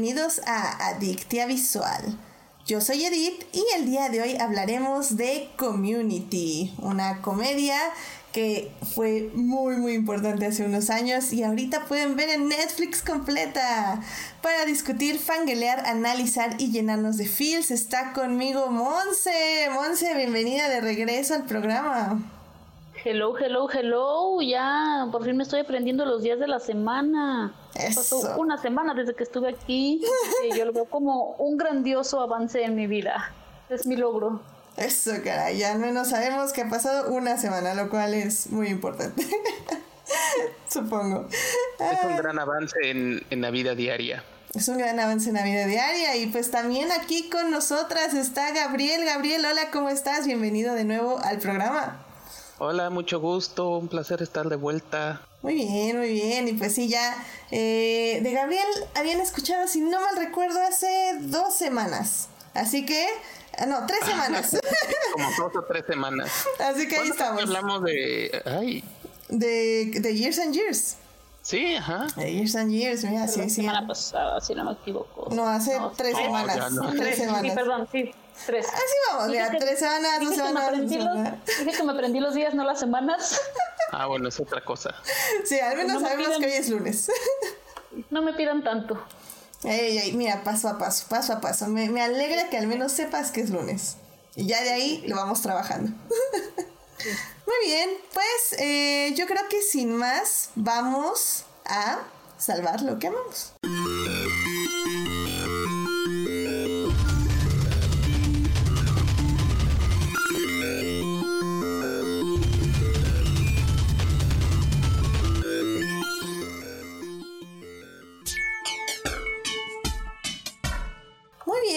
bienvenidos a Adictia Visual. Yo soy Edith y el día de hoy hablaremos de Community, una comedia que fue muy muy importante hace unos años y ahorita pueden ver en Netflix completa. Para discutir, fanguelear, analizar y llenarnos de feels está conmigo Monse. Monse, bienvenida de regreso al programa. Hello, hello, hello. Ya, por fin me estoy aprendiendo los días de la semana. Pasó una semana desde que estuve aquí. y yo lo veo como un grandioso avance en mi vida. Es mi logro. Eso, caray. Ya al menos sabemos que ha pasado una semana, lo cual es muy importante. Supongo. Es un gran avance en, en la vida diaria. Es un gran avance en la vida diaria. Y pues también aquí con nosotras está Gabriel. Gabriel, hola, ¿cómo estás? Bienvenido de nuevo al programa. Hola, mucho gusto, un placer estar de vuelta. Muy bien, muy bien. Y pues sí, ya eh, de Gabriel habían escuchado, si no mal recuerdo, hace dos semanas. Así que, ah, no, tres semanas. Como dos o tres semanas. Así que ahí estamos. Hablamos de... Ay. De, de Years and Years. Sí, ajá. De Years and Years, mira, sí, La sí. semana pasada, si no me equivoco. No, hace No, tres no, semanas. no. Tres Sí, semanas. perdón, sí, tres. Así vamos, Dije mira, que- tres semanas, dos Dije que, me semanas. dos aprendí semanas. los, dije que me aprendí los días, no las semanas. Ah, bueno, es otra cosa. Sí, al menos No me sabemos pidan- que hoy es lunes. No me pidan tanto. Ey, ey, mira, paso a paso, paso a paso. Me, me alegra que al menos sepas que es lunes. Y ya de ahí lo vamos trabajando. Muy bien, pues eh, yo creo que sin más vamos a salvar lo que amamos.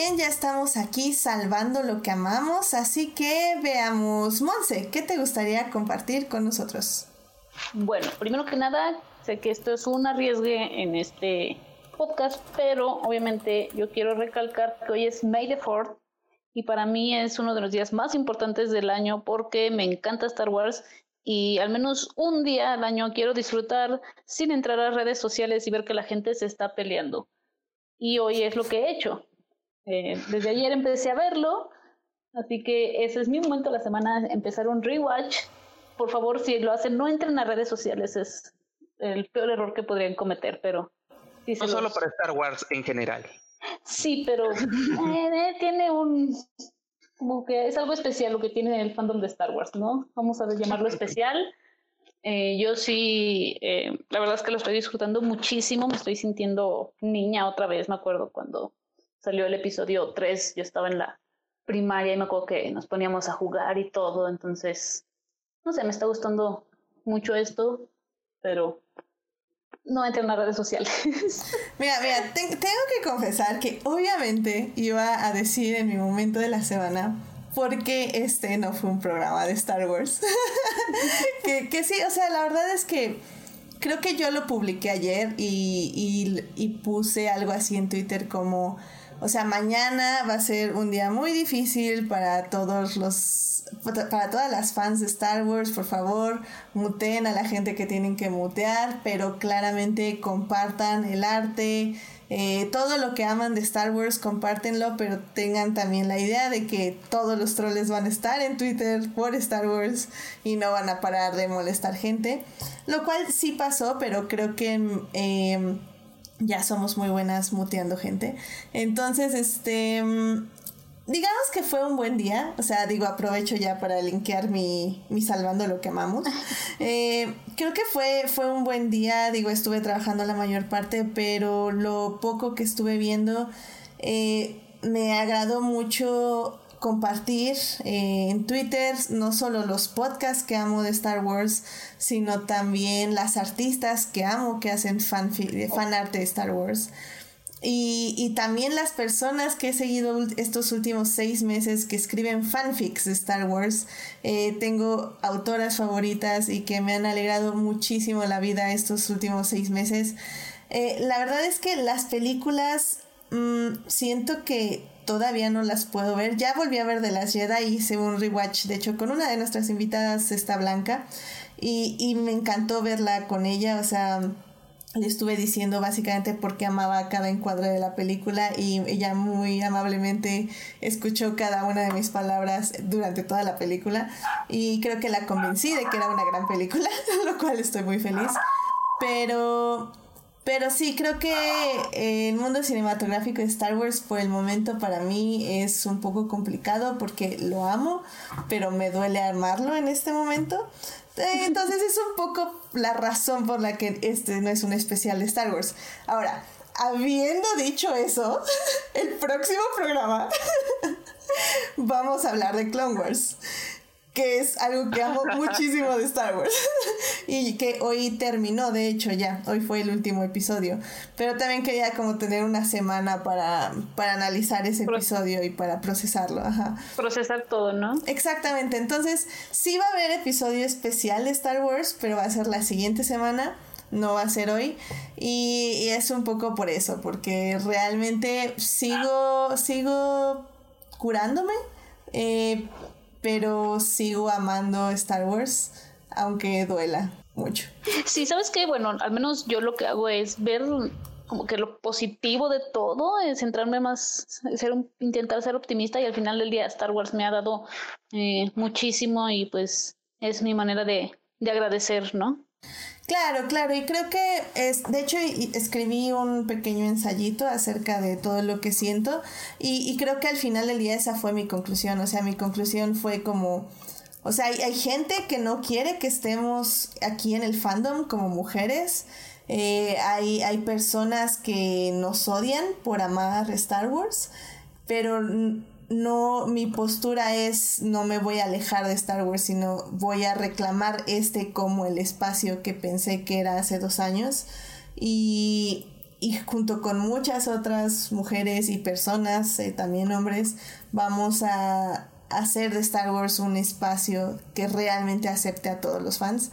Bien, ya estamos aquí salvando lo que amamos, así que veamos, Monse, ¿qué te gustaría compartir con nosotros? Bueno, primero que nada, sé que esto es un arriesgue en este podcast, pero obviamente yo quiero recalcar que hoy es May the 4th y para mí es uno de los días más importantes del año porque me encanta Star Wars y al menos un día al año quiero disfrutar sin entrar a redes sociales y ver que la gente se está peleando. Y hoy es lo que he hecho. Eh, desde ayer empecé a verlo, así que ese es mi momento de la semana, empezar un rewatch. Por favor, si lo hacen, no entren a redes sociales, es el peor error que podrían cometer, pero... sí No solo los- para Star Wars en general. Sí, pero eh, tiene un... Como que es algo especial lo que tiene el fandom de Star Wars, ¿no? Vamos a llamarlo especial. Eh, yo sí, eh, la verdad es que lo estoy disfrutando muchísimo, me estoy sintiendo niña otra vez, me acuerdo cuando salió el episodio 3, yo estaba en la primaria y me acuerdo que nos poníamos a jugar y todo, entonces, no sé, me está gustando mucho esto, pero no entren a redes sociales. Mira, mira, te- tengo que confesar que obviamente iba a decir en mi momento de la semana porque este no fue un programa de Star Wars. que, que sí, o sea, la verdad es que creo que yo lo publiqué ayer y, y puse algo así en Twitter como, o sea, mañana va a ser un día muy difícil para todos los, para todas las fans de Star Wars, por favor, muteen a la gente que tienen que mutear, pero claramente compartan el arte, eh, todo lo que aman de Star Wars, compártenlo, pero tengan también la idea de que todos los troles van a estar en Twitter por Star Wars y no van a parar de molestar gente. Lo cual sí pasó, pero creo que eh, ya somos muy buenas muteando gente. Entonces, este... mm, Digamos que fue un buen día, o sea, digo, aprovecho ya para linkear mi, mi salvando lo que amamos. Eh, creo que fue, fue un buen día, digo, estuve trabajando la mayor parte, pero lo poco que estuve viendo eh, me agradó mucho compartir eh, en Twitter no solo los podcasts que amo de Star Wars, sino también las artistas que amo que hacen fan, fan art de Star Wars. Y, y, también las personas que he seguido estos últimos seis meses que escriben fanfics de Star Wars. Eh, tengo autoras favoritas y que me han alegrado muchísimo la vida estos últimos seis meses. Eh, la verdad es que las películas mmm, siento que todavía no las puedo ver. Ya volví a ver de las Jedi, hice un rewatch, de hecho, con una de nuestras invitadas, esta Blanca, y, y me encantó verla con ella, o sea le estuve diciendo básicamente por qué amaba cada encuadre de la película y ella muy amablemente escuchó cada una de mis palabras durante toda la película y creo que la convencí de que era una gran película, lo cual estoy muy feliz. Pero pero sí, creo que el mundo cinematográfico de Star Wars por el momento para mí es un poco complicado porque lo amo, pero me duele armarlo en este momento. Eh, entonces es un poco la razón por la que este no es un especial de Star Wars. Ahora, habiendo dicho eso, el próximo programa vamos a hablar de Clone Wars que es algo que amo muchísimo de Star Wars y que hoy terminó, de hecho ya, hoy fue el último episodio, pero también quería como tener una semana para, para analizar ese episodio y para procesarlo, ajá. Procesar todo, ¿no? Exactamente, entonces sí va a haber episodio especial de Star Wars, pero va a ser la siguiente semana no va a ser hoy y, y, es un poco por eso porque realmente sigo sigo curándome eh, pero sigo amando Star Wars, aunque duela mucho. Sí, sabes que, bueno, al menos yo lo que hago es ver como que lo positivo de todo, es centrarme más, ser intentar ser optimista y al final del día Star Wars me ha dado eh, muchísimo y pues es mi manera de, de agradecer, ¿no? Claro, claro, y creo que es, de hecho escribí un pequeño ensayito acerca de todo lo que siento y, y, creo que al final del día esa fue mi conclusión, o sea, mi conclusión fue como, o sea, hay, hay gente que no quiere que estemos aquí en el fandom como mujeres, eh, hay, hay personas que nos odian por amar Star Wars, pero no, mi postura es no me voy a alejar de Star Wars, sino voy a reclamar este como el espacio que pensé que era hace dos años. Y, y junto con muchas otras mujeres y personas, eh, también hombres, vamos a hacer de Star Wars un espacio que realmente acepte a todos los fans.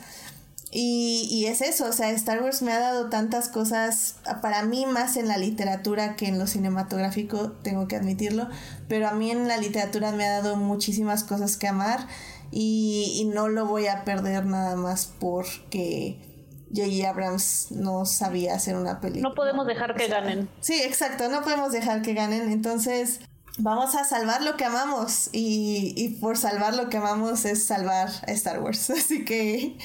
Y, y, es eso, o sea, Star Wars me ha dado tantas cosas, para mí más en la literatura que en lo cinematográfico, tengo que admitirlo, pero a mí en la literatura me ha dado muchísimas cosas que amar y, y no lo voy a perder nada más porque J.J. Abrams no sabía hacer una película. No podemos dejar que ganen. Sí, exacto, no podemos dejar que ganen, entonces vamos a salvar lo que amamos y, y por salvar lo que amamos es salvar a Star Wars, así que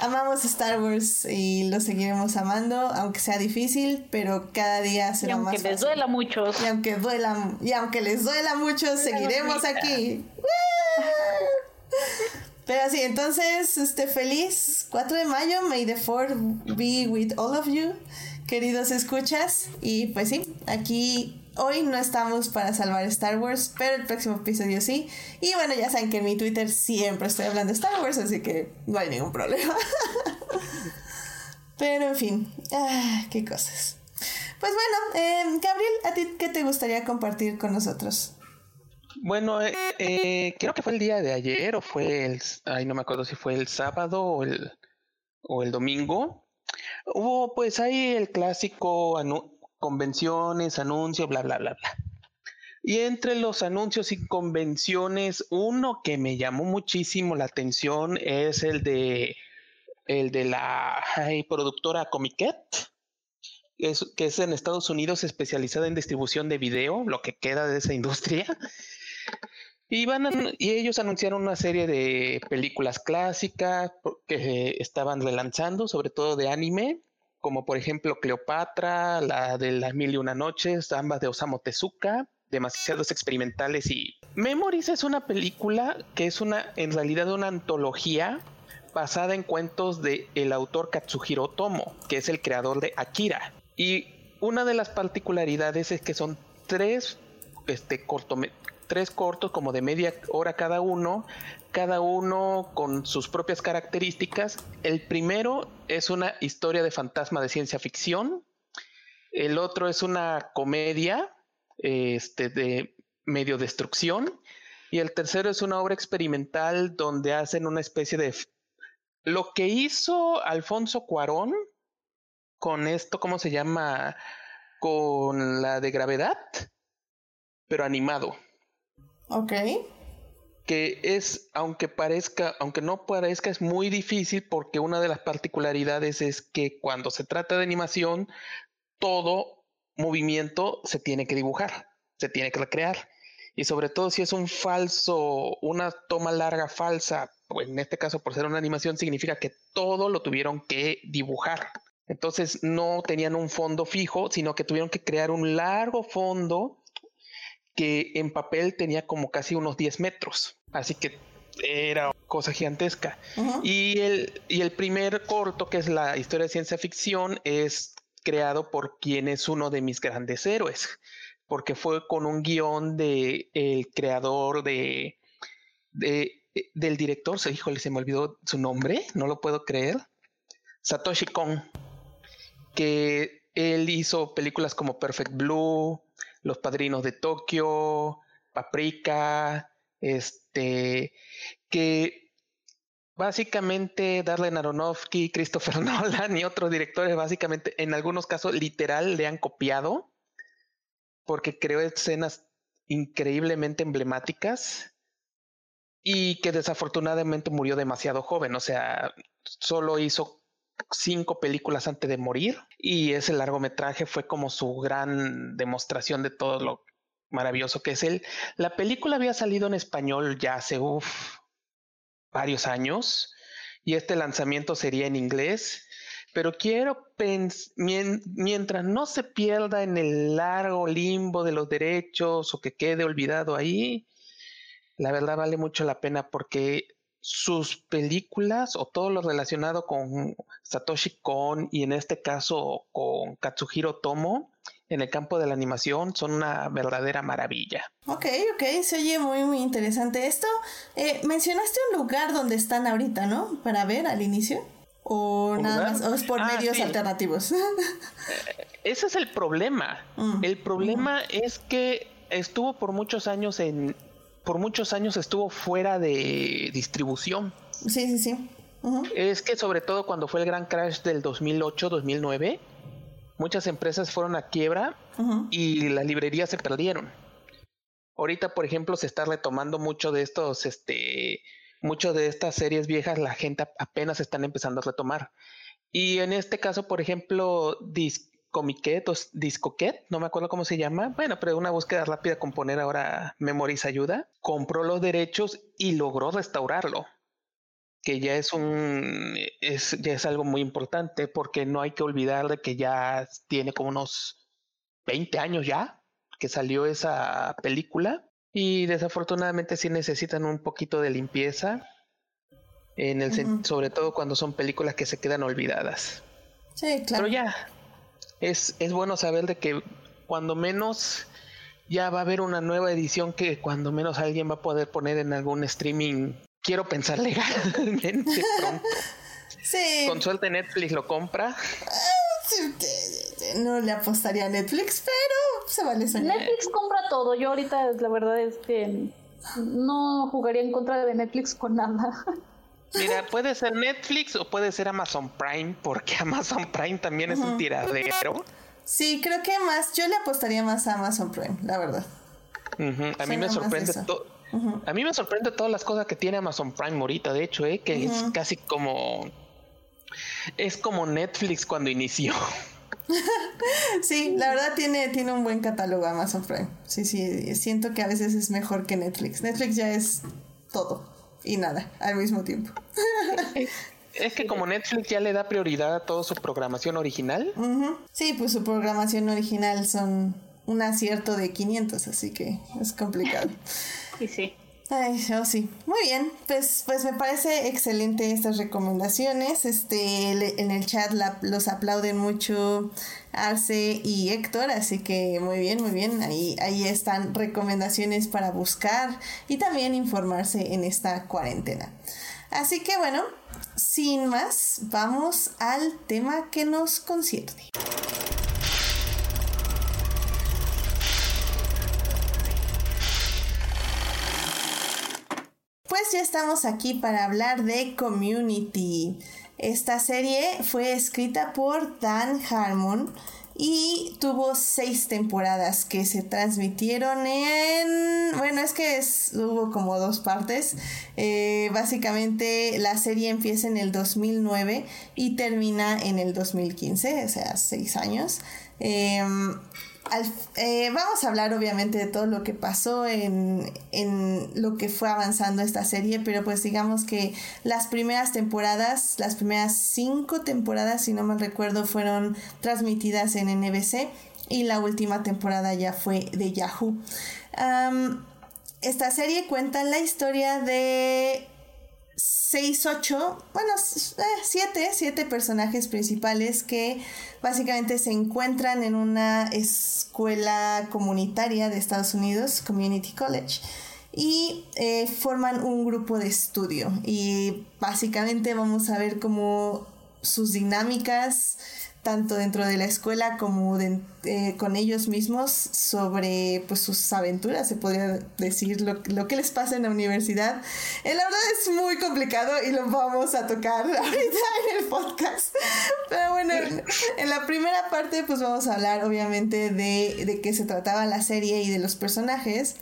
Amamos Star Wars y lo seguiremos amando, aunque sea difícil, pero cada día será más fácil. aunque les duela a muchos. Y aunque, duela, y aunque les duela a muchos, seguiremos aquí. Pero sí, entonces, este, feliz 4 de mayo, May the 4 be with all of you, queridos escuchas. Y pues sí, aquí Hoy no estamos para salvar Star Wars, pero el próximo episodio sí. Y bueno, ya saben que en mi Twitter siempre estoy hablando de Star Wars, así que no hay ningún problema. pero en fin, ah, qué cosas. Pues bueno, eh, Gabriel, ¿a ti qué te gustaría compartir con nosotros? Bueno, eh, eh, creo que fue el día de ayer o fue el, ay, no me acuerdo si fue el sábado o el, o el domingo. Hubo pues ahí el clásico convenciones, anuncios, bla, bla, bla, bla. Y entre los anuncios y convenciones, uno que me llamó muchísimo la atención es el de el de la productora Comiquet, que es en Estados Unidos especializada en distribución de video, lo que queda de esa industria. Y, van y ellos anunciaron una serie de películas clásicas que estaban relanzando, sobre todo de anime, como por ejemplo Cleopatra, la de las mil y una noches, ambas de Osamu Tezuka, demasiados experimentales y Memories es una película que es una en realidad una antología basada en cuentos de el autor Katsuhiro Otomo, que es el creador de Akira. Y una de las particularidades es que son tres este tres cortos como de media hora cada uno, cada uno con sus propias características. El primero es una historia de fantasma de ciencia ficción. El otro es una comedia este, de medio destrucción. Y el tercero es una obra experimental donde hacen una especie de... Lo que hizo Alfonso Cuarón con esto, ¿cómo se llama? Con la de gravedad, pero animado. Ok que es, aunque parezca, aunque no parezca, es muy difícil porque una de las particularidades es que cuando se trata de animación, todo movimiento se tiene que dibujar, se tiene que recrear. Y sobre todo si es un falso, una toma larga falsa, pues en este caso por ser una animación, significa que todo lo tuvieron que dibujar. Entonces no tenían un fondo fijo, sino que tuvieron que crear un largo fondo que en papel tenía como casi unos 10 metros. Así que era cosa gigantesca. y, el, y el primer corto, que es la historia de ciencia ficción, es creado por quien es uno de mis grandes héroes, porque fue con un guion de el creador de, de del director, se, híjole, se me olvidó su nombre, no lo puedo creer, Satoshi Kon, que él hizo películas como Perfect Blue, los Padrinos de Tokio, Paprika, este, que básicamente Darlene Aronofsky, Christopher Nolan y otros directores básicamente en algunos casos literal le han copiado porque creó escenas increíblemente emblemáticas y que desafortunadamente murió demasiado joven, o sea, solo hizo cinco películas antes de morir y ese largometraje fue como su gran demostración de todo lo maravilloso que es él. La película había salido en español ya hace varios años y este lanzamiento sería en inglés, pero quiero mientras no se pierda en el largo limbo de los derechos o que quede olvidado ahí, la verdad vale mucho la pena porque sus películas o todo lo relacionado con Satoshi Kon y en este caso con Katsuhiro Tomo en el campo de la animación son una verdadera maravilla. Ok, ok, se oye muy muy interesante esto. Eh, mencionaste un lugar donde están ahorita, ¿no? Para ver al inicio. O nada más, o es por ah, medios alternativos. Eh, ese es el problema. Mm, el problema es que estuvo por muchos años en por muchos años estuvo fuera de distribución. Sí, sí, sí. Es que sobre todo cuando fue el gran crash del 2008-2009, muchas empresas fueron a quiebra y las librerías se perdieron. Ahorita, por ejemplo, se está retomando mucho de estos, este, mucho de estas series viejas, la gente apenas están empezando a retomar. Y en este caso, por ejemplo, Dis Comiquet o Discoquet, no me acuerdo cómo se llama. Bueno, pero una búsqueda rápida con poner ahora Memories ayuda. Compró los derechos y logró restaurarlo. Que ya es un es, ya es algo muy importante porque no hay que olvidar de que ya tiene como unos 20 años ya que salió esa película. Y desafortunadamente sí necesitan un poquito de limpieza. En el sobre todo cuando son películas que se quedan olvidadas. Sí, claro. Pero ya, es, es bueno saber de que cuando menos ya va a haber una nueva edición que cuando menos alguien va a poder poner en algún streaming, quiero pensar legalmente pronto. Sí. Con suerte Netflix lo compra. No le apostaría a Netflix, pero se vale soñar. Netflix compra todo. Yo ahorita la verdad es que no jugaría en contra de Netflix con nada. Mira, puede ser Netflix o puede ser Amazon Prime, porque Amazon Prime también es un tiradero. Sí, creo que más, yo le apostaría más a Amazon Prime, la verdad. A mí me sorprende todo. A mí me sorprende todas las cosas que tiene Amazon Prime ahorita, de hecho, ¿eh? que es casi como. Es como Netflix cuando inició. sí, la verdad tiene, tiene un buen catálogo Amazon Prime. Sí, sí, siento que a veces es mejor que Netflix. Netflix ya es todo y nada al mismo tiempo. Es que como Netflix ya le da prioridad a toda su programación original. Sí, pues su programación original son un acierto de 500, así que es complicado. y sí. Ay, oh, sí. Muy bien. Pues, pues me parece excelente estas recomendaciones. Este, en el chat los aplauden mucho Arce y Héctor, así que muy bien, muy bien. Ahí, ahí están recomendaciones para buscar y también informarse en esta cuarentena. Así que bueno, sin más, vamos al tema que nos concierne. Pues ya estamos aquí para hablar de Community. Esta serie fue escrita por Dan Harmon y tuvo seis temporadas que se transmitieron en bueno es que es, hubo como dos partes eh, básicamente la serie empieza en el 2009 y termina en el 2015 o sea seis años eh, vamos a hablar obviamente de todo lo que pasó en, en, lo que fue avanzando esta serie, pero pues digamos que las primeras temporadas, las primeras cinco temporadas, si no me recuerdo, fueron transmitidas en NBC y la última temporada ya fue de Yahoo. esta serie cuenta la historia de 6, 8, bueno, 7, eh, 7 personajes principales que básicamente se encuentran en una escuela comunitaria de Estados Unidos, Community College, y eh, forman un grupo de estudio. Y básicamente vamos a ver cómo sus dinámicas, tanto dentro de la escuela como eh, con ellos mismos sobre pues, sus aventuras, se podría decir, lo, que les pasa en la universidad. Eh, la verdad es muy complicado y lo vamos a tocar ahorita en el podcast. Pero bueno, en, la primera parte pues vamos a hablar obviamente de, de qué se trataba la serie y de los personajes.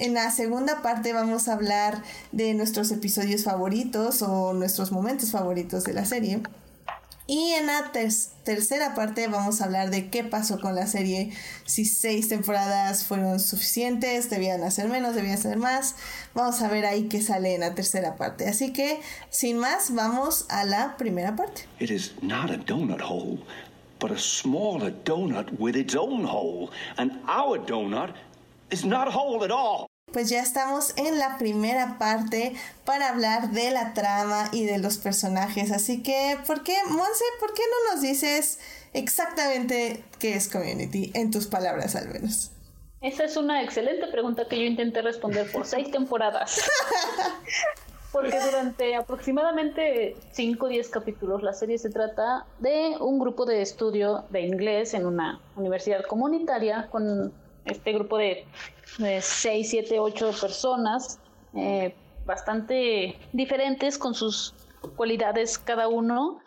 En la segunda parte vamos a hablar de nuestros episodios favoritos o nuestros momentos favoritos de la serie. Y en la tercera parte vamos a hablar de qué pasó con la serie, si seis temporadas fueron suficientes, debían hacer menos, debían hacer más. Vamos a ver ahí qué sale en la tercera parte. Así que, sin más, vamos a la primera parte. It is not a donut hole, but a smaller donut with its own hole. And our donut is not a hole at all pues ya estamos en la primera parte para hablar de la trama y de los personajes. Así que, ¿por qué, Monse, por qué no nos dices exactamente qué es Community, en tus palabras al menos? Esa es una excelente pregunta que yo intenté responder por seis temporadas. Porque durante aproximadamente 5 o 10 capítulos la serie se trata de un grupo de estudio de inglés en una universidad comunitaria con este grupo de, 6, 7, 8 personas, eh, bastante diferentes con sus cualidades cada uno,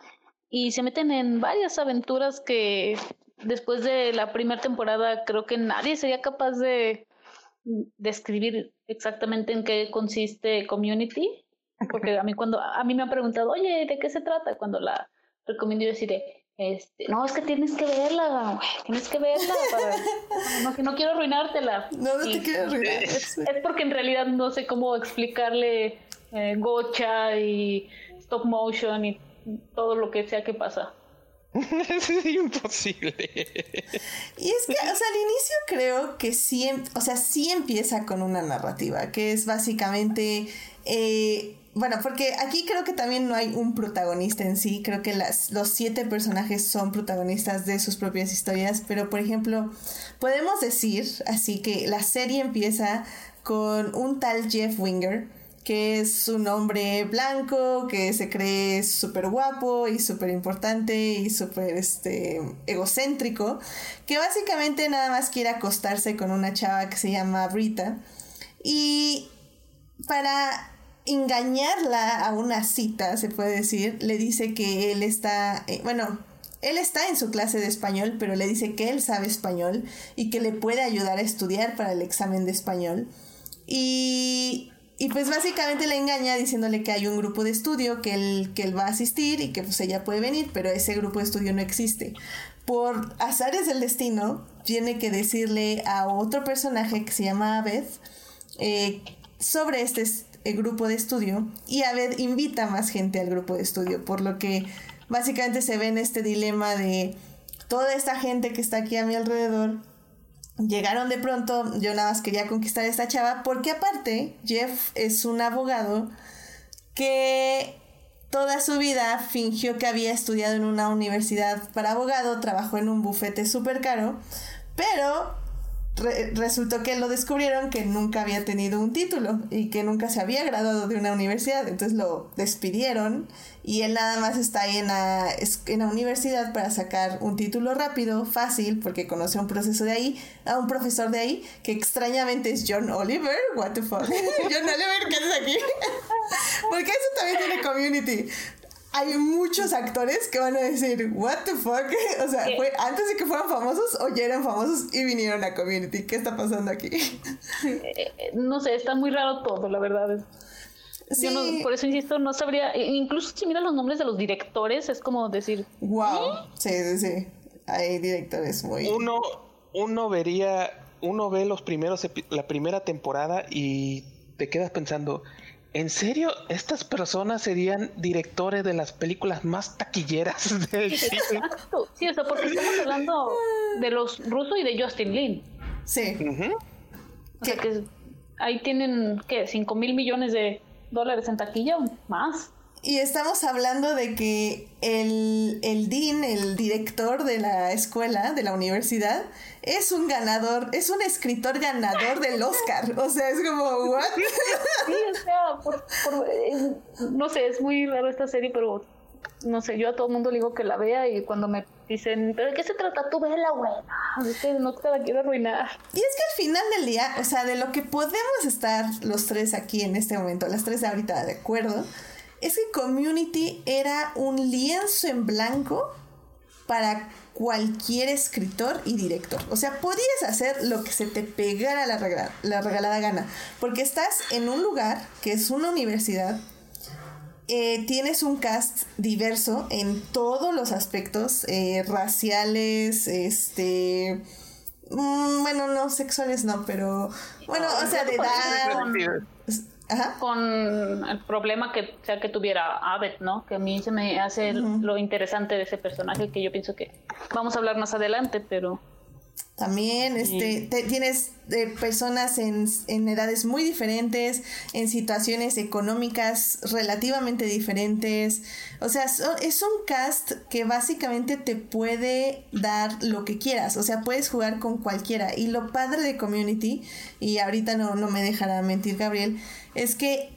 y se meten en varias aventuras que después de la primera temporada creo que nadie sería capaz de describir exactamente en qué consiste Community, porque a mí cuando a mí me han preguntado, oye, ¿de qué se trata? Cuando la recomiendo yo deciré, este, no, es que tienes que verla, tienes que verla. no, que no quiero arruinártela. No, no te quiero arruinar. Es, porque en realidad no sé cómo explicarle eh, gocha y stop motion y todo lo que sea que pasa. es imposible. Y es que, o sea, al inicio creo que sí, em, o sea, sí empieza con una narrativa, que es básicamente eh, bueno, porque aquí creo que también no hay un protagonista en sí, creo que las, los siete personajes son protagonistas de sus propias historias, pero por ejemplo, podemos decir así que la serie empieza con un tal Jeff Winger, que es un hombre blanco, que se cree súper guapo y súper importante y súper este, egocéntrico, que básicamente nada más quiere acostarse con una chava que se llama Brita. Y para engañarla a una cita, se puede decir, le dice que él está, eh, bueno, él está en su clase de español, pero le dice que él sabe español y que le puede ayudar a estudiar para el examen de español. Y, y pues básicamente le engaña diciéndole que hay un grupo de estudio que él, que él va a asistir y que pues ella puede venir, pero ese grupo de estudio no existe. Por azares del destino, tiene que decirle a otro personaje que se llama Abed eh, sobre este el grupo de estudio y Abed invita más gente al grupo de estudio, por lo que básicamente se ve en este dilema de toda esta gente que está aquí a mi alrededor. Llegaron de pronto, yo nada más quería conquistar a esta chava, porque aparte Jeff es un abogado que toda su vida fingió que había estudiado en una universidad para abogado, trabajó en un bufete súper caro, pero resultó que lo descubrieron que nunca había tenido un título y que nunca se había graduado de una universidad. Entonces lo despidieron y él nada más está ahí en la, en la universidad para sacar un título rápido, fácil, porque conoce un proceso de ahí, a un profesor de ahí, que extrañamente es John Oliver. What the fuck? John Oliver, ¿qué haces aquí? porque eso también tiene community. Hay muchos actores que van a decir, what the fuck? O sea, fue antes de que fueran famosos o ya eran famosos y vinieron a Community. ¿Qué está pasando aquí? Eh, no sé, está muy raro todo, la verdad. Sí. por eso insisto, no sabría, incluso si miras los nombres de los directores, es como decir... Wow, sí, sí, sí. Hay directores muy... Uno, uno vería, uno ve los primeros, la primera temporada y te quedas pensando, ¿En serio? ¿Estas personas serían directores de las películas más taquilleras del cine? Exacto. Sí, o sea, porque estamos hablando de los rusos y de Justin Lin. Sí. O sea, que ahí tienen, ¿qué? ¿5 mil millones de dólares en taquilla o más? Y estamos hablando de que el, el dean, el director de la escuela, de la universidad, es un ganador, es un escritor ganador del Oscar. O sea, es como, ¿what? Sí, o sea, por, no sé, es muy raro esta serie, pero no sé, yo a todo el mundo le digo que la vea y cuando me dicen, ¿pero de qué se trata? Tú vela, güey. No te la quiero arruinar. Y es que al final del día, o sea, de lo que podemos estar los tres aquí en este momento, las tres de ahorita de acuerdo, es que Community era un lienzo en blanco para cualquier escritor y director. O sea, podías hacer lo que se te pegara la, la regalada gana, porque estás en un lugar que es una universidad, eh, tienes un cast diverso en todos los aspectos, eh, raciales, este... Mm, bueno, no, sexuales no, pero... Bueno, o sea, de edad con el problema que sea que tuviera Abed, ¿no? Que a mí se me hace lo interesante de ese personaje que yo pienso que vamos a hablar más adelante, pero también este, tienes eh, personas en, en, edades muy diferentes, en situaciones económicas relativamente diferentes. O sea, es un cast que básicamente te puede dar lo que quieras. O sea, puedes jugar con cualquiera. Y lo padre de Community, y ahorita no, no me dejará mentir Gabriel, es que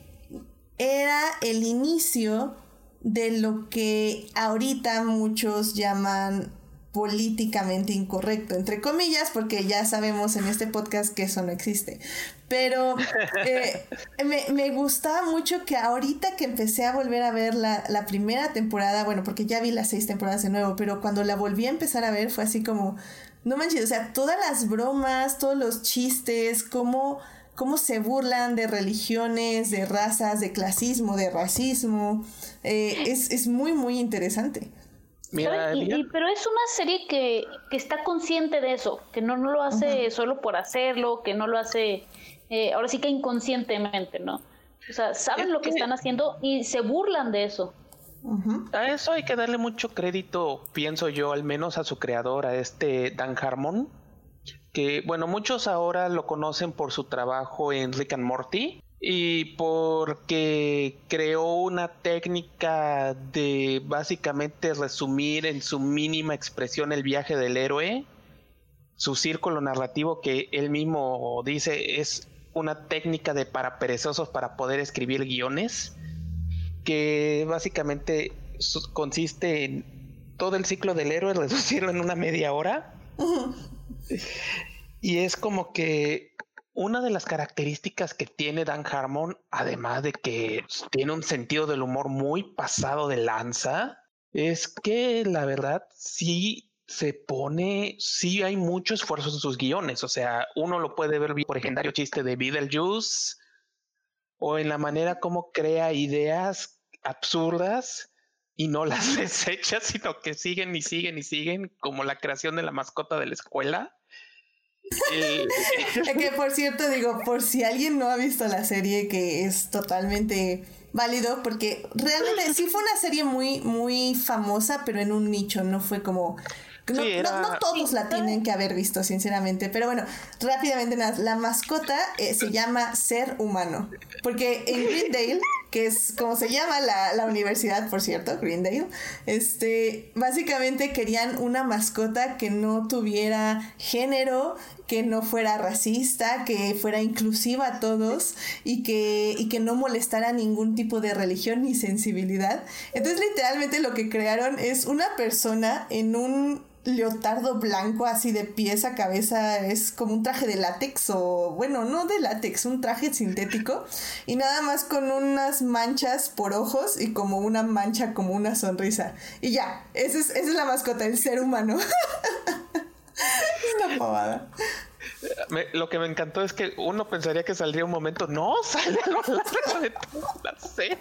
era el inicio de lo que ahorita muchos llaman políticamente incorrecto, entre comillas, porque ya sabemos en este podcast que eso no existe. Pero eh, me, me, gustaba mucho que ahorita que empecé a volver a ver la, la, primera temporada, bueno, porque ya vi las seis temporadas de nuevo, pero cuando la volví a empezar a ver fue así como, no manches, o sea, todas las bromas, todos los chistes, cómo, cómo se burlan de religiones, de razas, de clasismo, de racismo, eh, es, es muy, muy interesante. Pero es una serie que, está consciente de eso, que no, no lo hace solo por hacerlo, que no lo hace, eh, ahora sí que inconscientemente, ¿no? O sea, saben lo que, están haciendo y se burlan de eso. A eso hay que darle mucho crédito, pienso yo, al menos a su creador, a este Dan Harmon, que, bueno, muchos ahora lo conocen por su trabajo en Rick and Morty, y porque creó una técnica de básicamente resumir en su mínima expresión el viaje del héroe, su círculo narrativo que él mismo dice es una técnica de para perezosos para poder escribir guiones, que básicamente consiste en todo el ciclo del héroe, reducirlo en una media hora. Y es como que una de las características que tiene Dan Harmon, además de que tiene un sentido del humor muy pasado de lanza, es que la verdad sí se pone, sí hay mucho esfuerzo en sus guiones. O sea, uno lo puede ver por legendario chiste de Beetlejuice o en la manera como crea ideas absurdas y no las desecha, sino que siguen y siguen y siguen, como la creación de la mascota de la escuela. que por cierto, digo, por si alguien no ha visto la serie, que es totalmente válido, porque realmente sí fue una serie muy, muy famosa, pero en un nicho, no fue como no, todos la tienen que haber visto, sinceramente. Pero bueno, rápidamente La mascota eh, se llama ser humano. Porque en Greendale, que es como se llama la, la, universidad, por cierto, Greendale, este, básicamente querían una mascota que no tuviera género, que no fuera racista, que fuera inclusiva a todos y que, y que no molestara ningún tipo de religión ni sensibilidad. Entonces, literalmente lo que crearon es una persona en un leotardo blanco así de pies a cabeza, es como un traje de látex o bueno, no de látex, un traje sintético y nada más con unas manchas por ojos y como una mancha como una sonrisa. Y ya, esa es, esa es la mascota, el ser humano. es una lo que me encantó es que uno pensaría que saldría un momento, no, sale a lo largo de toda la serie.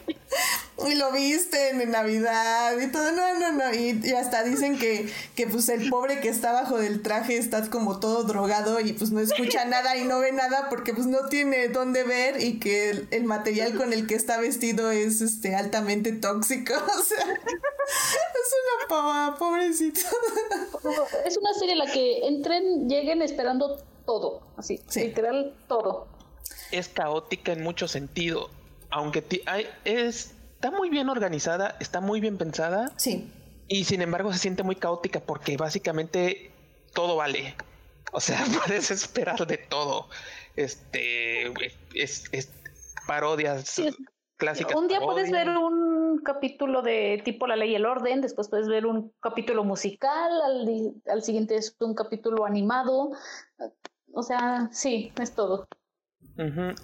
Y lo viste en Navidad y todo, no, no, no. Y, hasta dicen que, que pues el pobre que está bajo del traje está como todo drogado y pues no escucha nada y no ve nada porque pues no tiene dónde ver y que el, material con el que está vestido es este altamente tóxico. O sea, es una pava, pobrecito. Es una serie en la que entren, lleguen esperando todo, así, literal todo. Es caótica en mucho sentido, aunque hay, está muy bien organizada, está muy bien pensada. Sí. Y sin embargo se siente muy caótica porque básicamente todo vale. O sea, puedes esperar de todo. Este es, es parodias clásicas. Un día puedes ver un capítulo de tipo La Ley y el Orden, después puedes ver un capítulo musical, al, al siguiente es un capítulo animado. O sea, sí, es todo.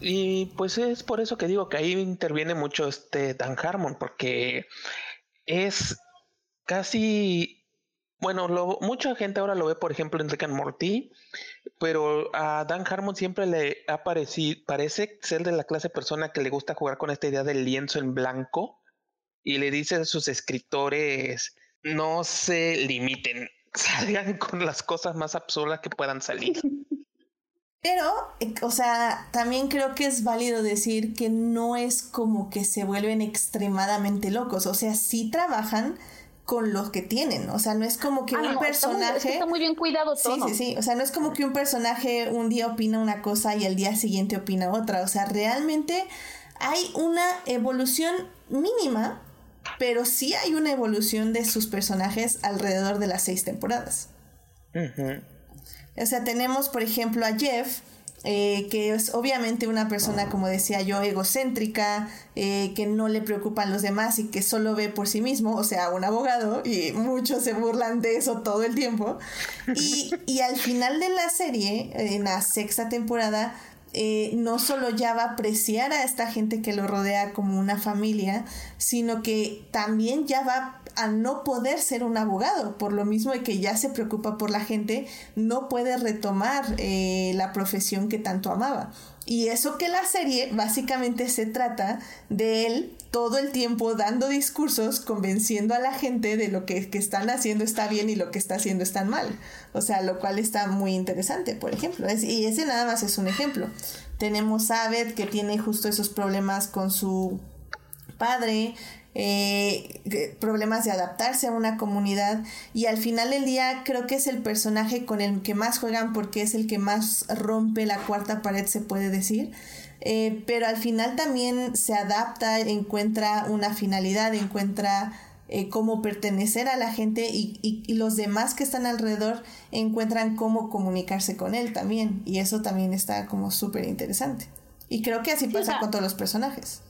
Y pues es por eso que digo que ahí interviene mucho este Dan Harmon, porque es casi, bueno, lo, mucha gente ahora lo ve, por ejemplo, en Rick and Morty, pero a Dan Harmon siempre le ha parecido, parece ser de la clase de persona que le gusta jugar con esta idea del lienzo en blanco y le dice a sus escritores, no se limiten, salgan con las cosas más absurdas que puedan salir. Pero, eh, o sea, también creo que es válido decir que no es como que se vuelven extremadamente locos. O sea, sí trabajan con lo que tienen. O sea, no es como que ah, un personaje. Está muy, bien cuidado todo. Sí, sí, sí. O sea, no es como que un personaje un día opina una cosa y al día siguiente opina otra. O sea, realmente hay una evolución mínima, pero sí hay una evolución de sus personajes alrededor de las seis temporadas. O sea, tenemos, por ejemplo, a Jeff, eh, que es obviamente una persona, como decía yo, egocéntrica, eh, que no le preocupan los demás y que solo ve por sí mismo, o sea, un abogado, y muchos se burlan de eso todo el tiempo. Y, y al final de la serie, en la sexta temporada, eh, no solo ya va a apreciar a esta gente que lo rodea como una familia, sino que también ya va a no poder ser un abogado, por lo mismo de que ya se preocupa por la gente, no puede retomar eh, la profesión que tanto amaba. Y eso que la serie básicamente se trata de él todo el tiempo dando discursos, convenciendo a la gente de lo que, están haciendo está bien y lo que está haciendo está mal. O sea, lo cual está muy interesante, por ejemplo. y ese nada más es un ejemplo. Tenemos a Abed que tiene justo esos problemas con su padre, eh, problemas de adaptarse a una comunidad. Y al final del día creo que es el personaje con el que más juegan porque es el que más rompe la cuarta pared se puede decir. Eh, pero al final también se adapta encuentra una finalidad encuentra eh, cómo pertenecer a la gente y, y, los demás que están alrededor encuentran cómo comunicarse con él también. Y eso también está como súper interesante. Y creo que así pasa con todos los personajes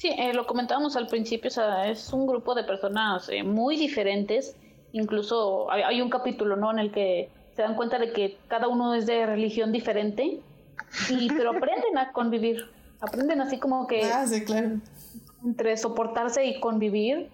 Sí, eh, lo comentábamos al principio, o sea, es un grupo de personas eh, muy diferentes. Incluso hay, un capítulo, ¿no? En el que se dan cuenta de que cada uno es de religión diferente, y, pero aprenden a convivir. Aprenden así como que. Ah, sí, claro. Entre soportarse y convivir,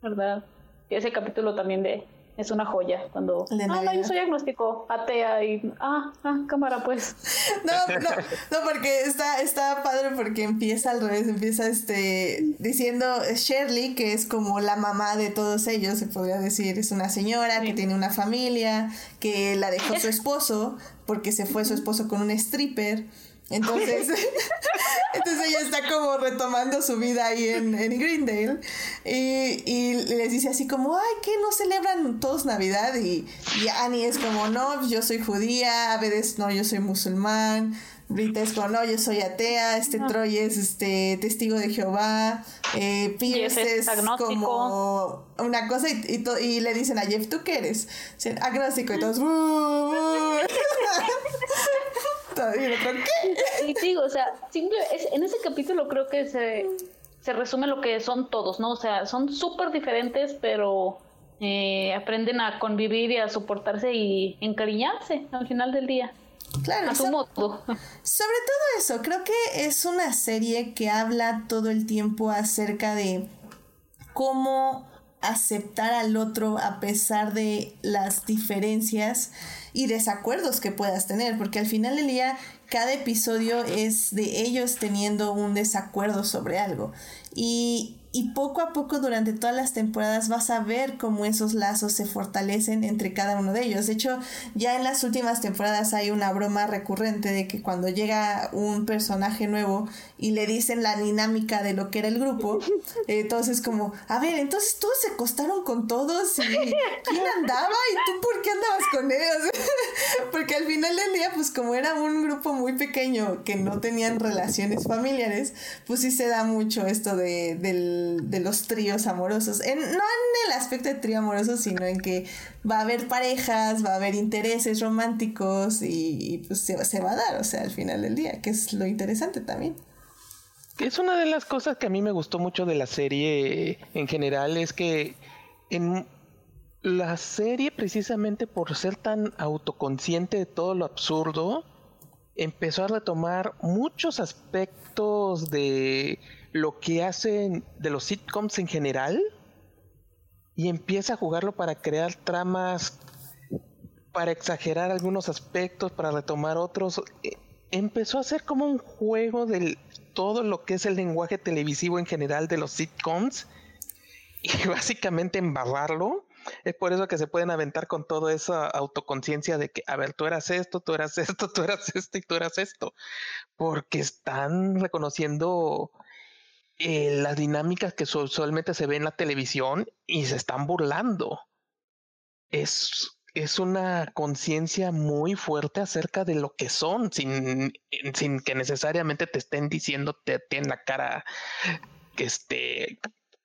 ¿verdad? Ese capítulo también de es una joya cuando ah no yo soy agnóstico atea y ah, ah cámara pues no no no porque está está padre porque empieza al revés empieza este diciendo Shirley que es como la mamá de todos ellos se podría decir. Es una señora que tiene una familia que la dejó su esposo porque se fue su esposo con un stripper entonces, entonces ella está como retomando su vida ahí en, en Greendale y, y, les dice así como, ay, ¿qué no celebran todos Navidad? Y, y Annie es como, no, yo soy judía, a veces no, yo soy musulmán, Brita es como, no, yo soy atea, este Troy es este testigo de Jehová, eh, Pierce es, como una cosa y, y, le dicen a Jeff, ¿tú qué eres? agnóstico y todos, y digo, o sea, simple, es, en ese capítulo creo que se, se resume lo que son todos, ¿no? O sea, son súper diferentes, pero eh, aprenden a convivir y a soportarse y encariñarse al final del día. Claro, a su modo. Sobre todo eso, creo que es una serie que habla todo el tiempo acerca de cómo aceptar al otro a pesar de las diferencias y desacuerdos que puedas tener, porque al final del día cada episodio es de ellos teniendo un desacuerdo sobre algo. Y y poco a poco durante todas las temporadas vas a ver cómo esos lazos se fortalecen entre cada uno de ellos. De hecho, ya en las últimas temporadas hay una broma recurrente de que cuando llega un personaje nuevo y le dicen la dinámica de lo que era el grupo, entonces como, a ver, entonces todos se acostaron con todos y ¿quién andaba y tú por qué andabas con ellos? Porque al final del día, pues como era un grupo muy pequeño que no tenían relaciones familiares, pues sí se da mucho esto de, del de los tríos amorosos. No en el aspecto de trío amoroso, sino en que va a haber parejas, va a haber intereses románticos y, pues se, se, va a dar, o sea, al final del día, que es lo interesante también. Es una de las cosas que a mí me gustó mucho de la serie en general, es que en la serie precisamente por ser tan autoconsciente de todo lo absurdo, empezó a retomar muchos aspectos de lo que hacen de los sitcoms en general y empieza a jugarlo para crear tramas, para exagerar algunos aspectos, para retomar otros. E, empezó a ser como un juego de todo lo que es el lenguaje televisivo en general de los sitcoms y básicamente embarrarlo. Es por eso que se pueden aventar con toda esa autoconciencia de que, a ver, tú eras esto, tú eras esto, tú eras esto y tú eras esto. Porque están reconociendo eh, las dinámicas que usualmente se ven en la televisión y se están burlando. Es, es una conciencia muy fuerte acerca de lo que son, sin, sin que necesariamente te estén diciendo te, en la cara que este,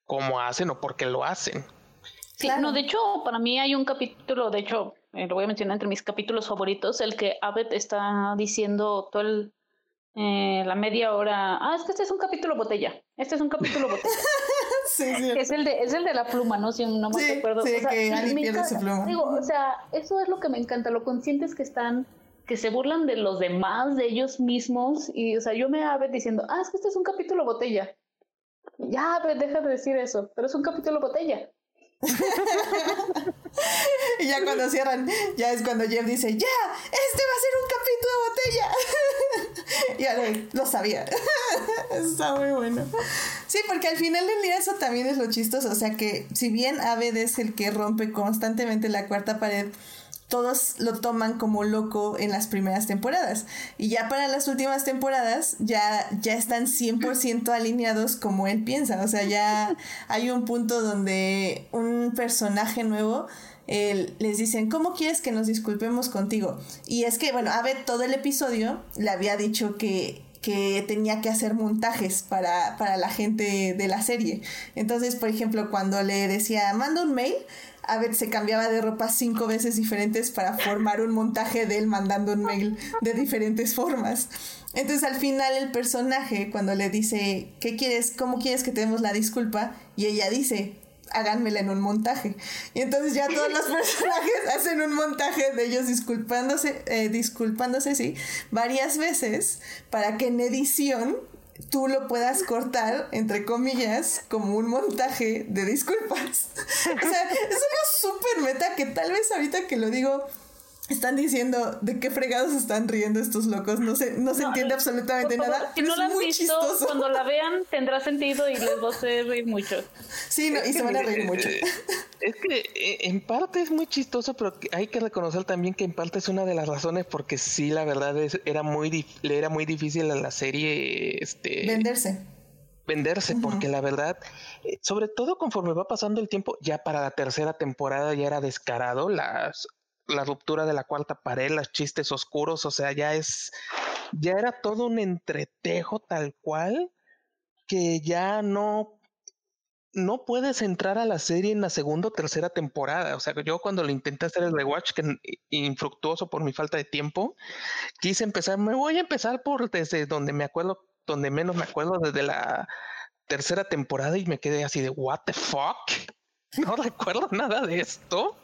cómo hacen o por qué lo hacen. Claro. No, de hecho, para mí hay un capítulo, de hecho, eh, lo voy a mencionar entre mis capítulos favoritos, el que Abed está diciendo todo el, eh, la media hora. Ah, es que este es un capítulo botella. Este es un capítulo botella. sí, sí. Es el de, es el de la pluma, ¿no? Si no me acuerdo. Sí, o sea, que pierde su pluma. Digo, o sea, eso es lo que me encanta, lo conscientes que están, que se burlan de los demás, de ellos mismos. Y, o sea, yo me ave diciendo, ah, es que este es un capítulo botella. Ya, deja de decir eso, pero es un capítulo botella. y ya cuando cierran, ya es cuando Jeff dice, ya, este va a ser un capítulo botella. ya lo, lo sabía. Está muy bueno. Sí, porque al final del día eso también es lo chistoso. O sea que si bien Aved es el que rompe constantemente la cuarta pared, todos lo toman como loco en las primeras temporadas. Y ya para las últimas temporadas ya, ya están 100% alineados como él piensa. O sea, ya hay un punto donde un personaje nuevo les dicen, ¿cómo quieres que nos disculpemos contigo? Y es que, bueno, Abed todo el episodio le había dicho que que tenía que hacer montajes para, para la gente de la serie. Entonces, por ejemplo, cuando le decía, manda un mail, a ver, se cambiaba de ropa cinco veces diferentes para formar un montaje de él mandando un mail de diferentes formas. Entonces al final el personaje cuando le dice, ¿qué quieres? ¿Cómo quieres que te demos la disculpa? Y ella dice, háganmela en un montaje. Y entonces ya todos los personajes hacen un montaje de ellos disculpándose, eh, disculpándose, sí, varias veces para que en edición tú lo puedas cortar, entre comillas, como un montaje de disculpas. o sea, es algo súper meta que tal vez ahorita que lo digo, están diciendo de qué fregados están riendo estos locos. No se, no se entiende absolutamente nada. Si no la han visto, cuando la vean tendrá sentido y les va a hacer reír mucho. Sí, y se van a reír mucho. Eh, es que eh, en parte es muy chistoso, pero hay que reconocer también que en parte es una de las razones porque sí, la verdad es, era muy le era muy difícil a la serie este venderse. Venderse, porque la verdad, eh, sobre todo conforme va pasando el tiempo, ya para la tercera temporada ya era descarado las la ruptura de la cuarta pared, los chistes oscuros, o sea, ya es, ya era todo un entretejo tal cual que ya no, no puedes entrar a la serie en la segunda o tercera temporada. O sea, yo cuando lo intenté hacer el rewatch, que infructuoso por mi falta de tiempo, quise empezar, me voy a empezar por desde donde me acuerdo, donde menos me acuerdo, desde la tercera temporada y me quedé así de, what the fuck? No recuerdo nada de esto.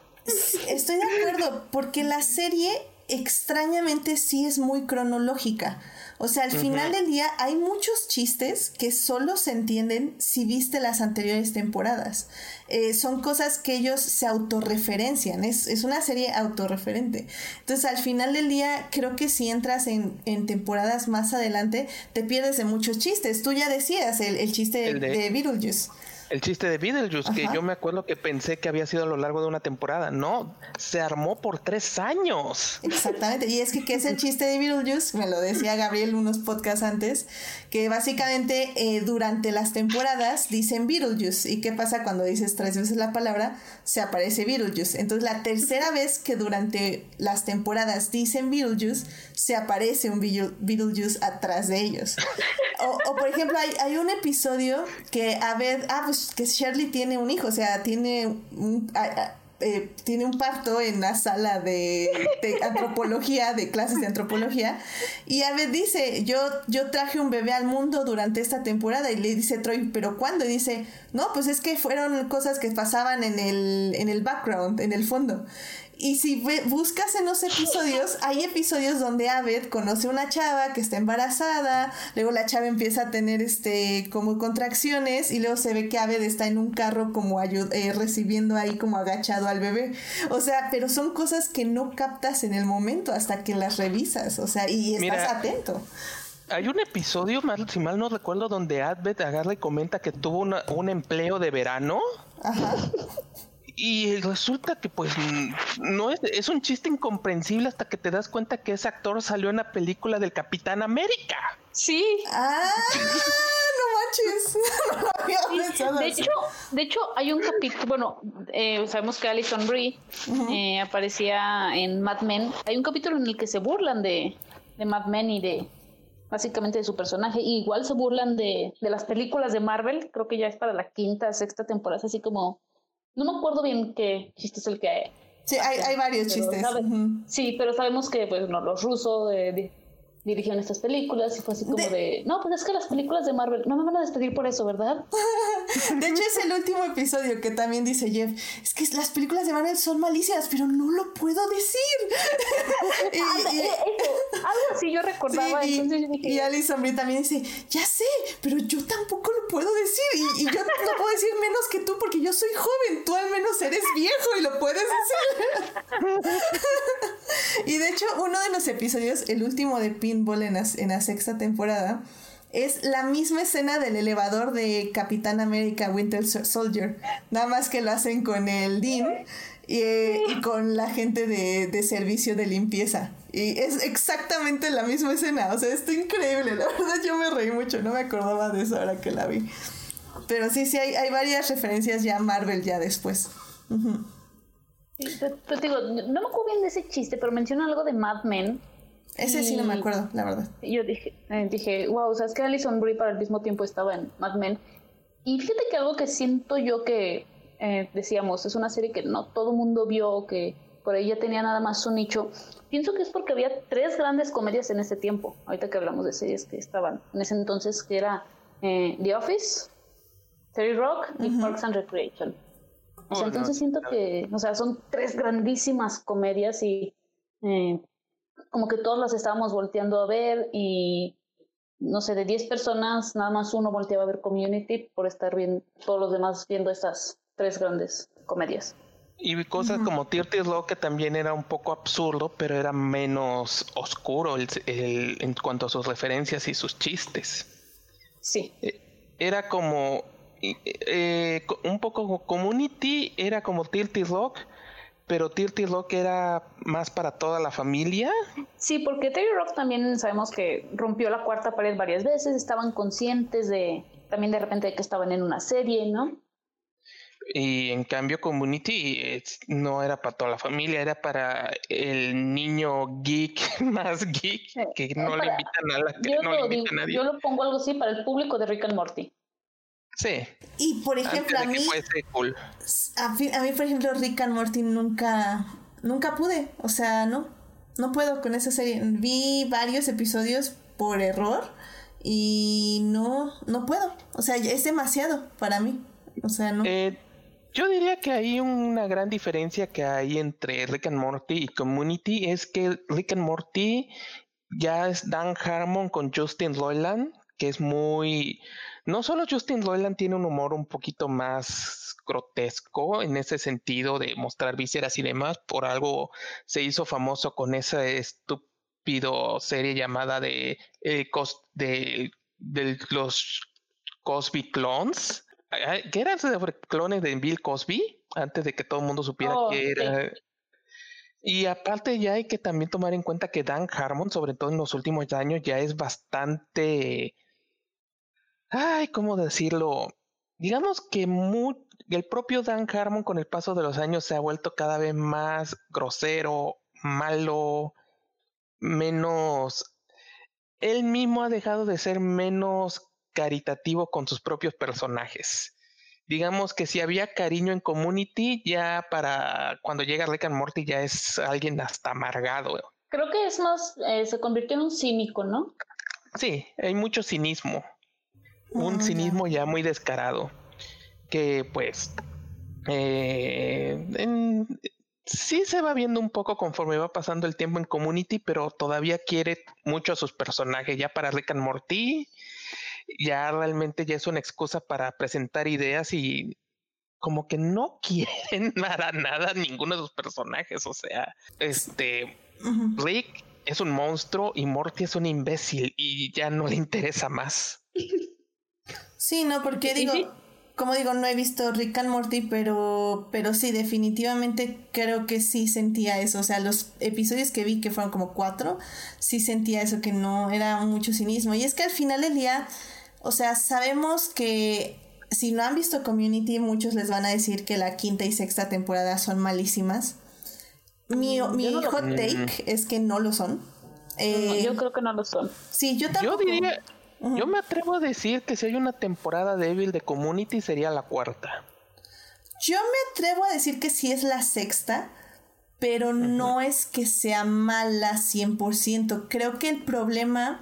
Estoy de acuerdo, porque la serie extrañamente sí es muy cronológica. O sea, al final del día hay muchos chistes que solo se entienden si viste las anteriores temporadas. Eh, son cosas que ellos se autorreferencian, es, es una serie autorreferente. Entonces, al final del día, creo que si entras en, en temporadas más adelante, te pierdes de muchos chistes. Tú ya decías el, el chiste de, de Beetlejuice. El chiste de Beetlejuice, que yo me acuerdo que pensé que había sido a lo largo de una temporada. No, se armó por tres años. Exactamente. Y es que, ¿qué es el chiste de Beetlejuice? Me lo decía Gabriel unos podcasts antes, que básicamente eh, durante las temporadas dicen Beetlejuice. ¿Y qué pasa cuando dices tres veces la palabra? Se aparece Beetlejuice. Entonces, la tercera vez que durante las temporadas dicen Beetlejuice, se aparece un Beetlejuice atrás de ellos. O, por ejemplo, hay, hay, un episodio que a ver, ah, pues que Shirley tiene un hijo, o sea, tiene un, eh, tiene un parto en la sala de, antropología, de clases de antropología, y Abed dice, yo, yo traje un bebé al mundo durante esta temporada, y le dice Troy, ¿pero cuándo? Y dice, no, pues es que fueron cosas que pasaban en el, en el background, en el fondo. Y si buscas en los episodios, hay episodios donde Abed conoce a una chava que está embarazada, luego la chava empieza a tener este como contracciones y luego se ve que Abed está en un carro como eh, recibiendo ahí como agachado al bebé. O sea, pero son cosas que no captas en el momento hasta que las revisas, o sea, y estás atento. Hay un episodio, si mal no recuerdo, donde Abed agarra y comenta que tuvo un empleo de verano. Ajá. Y resulta que pues no es, es un chiste incomprensible hasta que te das cuenta que ese actor salió en la película del Capitán América. Sí. Ah, no manches. de hecho, de hecho hay un capítulo, bueno, eh, sabemos que Alison Brie eh, aparecía en Mad Men. Hay un capítulo en el que se burlan de, de Mad Men y de básicamente de su personaje. Y igual se burlan de, de las películas de Marvel. Creo que ya es para la quinta, sexta temporada, así como no me acuerdo bien qué chiste es el que... Sí, hay, hay varios chistes. Sí, pero sabemos que pues, no, los rusos de, dirigieron estas películas y fue así como de... no, pues es que las películas de Marvel no me van a despedir por eso, ¿verdad? de hecho es el último episodio que también dice Jeff, es que las películas de Marvel son malísimas, pero no lo puedo decir. y, eh, algo así yo recordaba. y, y Alison Brie también dice, ya sé, pero yo tampoco lo puedo decir y, yo no puedo decir menos que tú porque yo soy joven, tú al menos eres viejo y lo puedes decir. y de hecho uno de los episodios, el último de Pin en la, sexta temporada es la misma escena del elevador de Capitán América Winter Soldier. Nada más que lo hacen con el Dean y, con la gente de, servicio de limpieza. Y es exactamente la misma escena. O sea, está increíble. La verdad yo me reí mucho. No me acordaba de eso ahora que la vi. Pero sí, sí, hay, hay varias referencias ya a Marvel ya después. te, digo, no me acuerdo bien de ese chiste, pero menciona algo de Mad Men ese sí no me acuerdo, la verdad. Yo dije, eh, dije, wow, o sea, es que Alison Brie para el mismo tiempo estaba en Mad Men. Y fíjate que algo que siento yo que eh, decíamos, es una serie que no todo el mundo vio, que por ahí ya tenía nada más su nicho. Pienso que es porque había tres grandes comedias en ese tiempo. Ahorita que hablamos de series que estaban en ese entonces, que era eh, The Office, Terry Rock y Parks and Recreation. Oh, entonces siento que, o sea, son tres grandísimas comedias y como que todos las estábamos volteando a ver y no sé, de 10 personas, nada más uno volteaba a ver Community por estar bien, todos los demás viendo estas tres grandes comedias. Y cosas como Tirty Law que también era un poco absurdo, pero era menos oscuro el, en cuanto a sus referencias y sus chistes. Sí. Eh, era como eh, un poco Community, era como Tirty Rock, pero Tirty Rock era más para toda la familia. Sí, porque Terry Rock también sabemos que rompió la cuarta pared varias veces, estaban conscientes de también de repente de que estaban en una serie, ¿no? Y en cambio Community no era para toda la familia, era para el niño geek más geek que no le invitan a la que no le invita a nadie. Yo lo pongo algo así para el público de Rick and Morty. Sí. Y por ejemplo, a mí, a mí, por ejemplo, Rick and Morty nunca, nunca pude. O sea, no, no puedo con esa serie. Vi varios episodios por error y no, no puedo. O sea, es demasiado para mí. O sea, no. Eh, Yo diría que hay una gran diferencia que hay entre Rick and Morty y Community es que Rick and Morty ya es Dan Harmon con Justin Roiland, que es muy... No solo Justin Roiland tiene un humor un poquito más grotesco en ese sentido de mostrar vísceras y demás, por algo se hizo famoso con esa estúpido serie llamada de, eh, de, de los Cosby Clones, que eran clones de Bill Cosby, antes de que todo el mundo supiera oh, que era... Y aparte ya hay que también tomar en cuenta que Dan Harmon, sobre todo en los últimos años, ya es bastante... Ay, ¿cómo decirlo? Digamos que el propio Dan Harmon con el paso de los años se ha vuelto cada vez más grosero, malo, menos... Él mismo ha dejado de ser menos caritativo con sus propios personajes digamos que si había cariño en Community, ya para cuando llega Rick and Morty ya es alguien hasta amargado. Creo que es más, eh, se convirtió en un cínico, ¿no? Sí, hay mucho cinismo. Un cinismo ya muy descarado. Que pues eh, sí se va viendo un poco conforme va pasando el tiempo en Community, pero todavía quiere mucho a sus personajes. Ya para Rick and Morty ya realmente ya es una excusa para presentar ideas y como que no quieren nada, nada ninguno de sus personajes. O sea, este Rick es un monstruo y Morty es un imbécil y ya no le interesa más. Sí, no, porque digo, como digo, no he visto Rick and Morty, pero, pero sí, definitivamente creo que sí sentía eso. O sea, los episodios que vi, que fueron como cuatro, sí sentía eso, que no era mucho cinismo. Y es que al final del día o sea, sabemos que si no han visto Community, muchos les van a decir que la quinta y sexta temporada son malísimas. Mi, mm, hot take es que no lo son. Eh, yo creo que no lo son. Sí, yo tampoco. Yo diría, yo me atrevo a decir que si hay una temporada débil de Community sería la cuarta. Yo me atrevo a decir que sí es la sexta, pero no es que sea mala 100%. Creo que el problema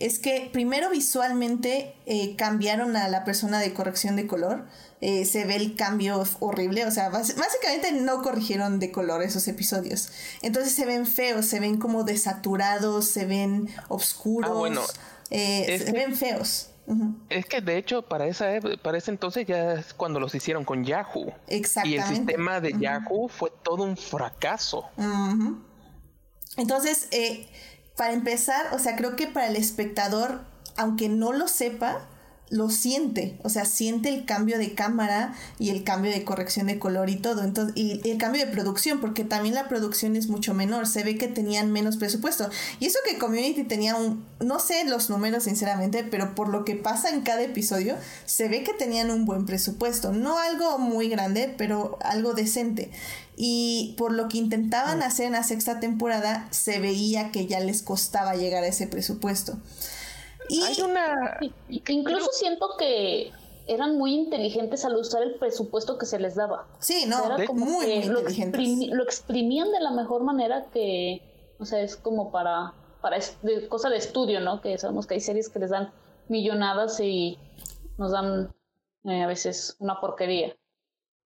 es que primero visualmente eh, cambiaron a la persona de corrección de color. Eh, se ve el cambio horrible, o sea, básicamente no corrigieron de color esos episodios. Entonces se ven feos, se ven como desaturados, se ven oscuros, ah, bueno, eh, se ven feos. Es que de hecho para esa para ese entonces ya es cuando los hicieron con Yahoo. Exactamente. Y el sistema de Yahoo fue todo un fracaso. Entonces, eh, para empezar, o sea, creo que para el espectador, aunque no lo sepa, lo siente, o sea, siente el cambio de cámara y el cambio de corrección de color y todo, entonces, y, el cambio de producción, porque también la producción es mucho menor, se ve que tenían menos presupuesto. Y eso que Community tenía un, no sé los números sinceramente, pero por lo que pasa en cada episodio, se ve que tenían un buen presupuesto, no algo muy grande, pero algo decente y por lo que intentaban hacer en la sexta temporada se veía que ya les costaba llegar a ese presupuesto. Y Hay una... Incluso siento que eran muy inteligentes al usar el presupuesto que se les daba. Sí, no, Era como muy, inteligentes. Lo, exprimían de la mejor manera que, o sea, es como para, para cosa de estudio, ¿no? Que sabemos que hay series que les dan millonadas y nos dan eh, a veces una porquería.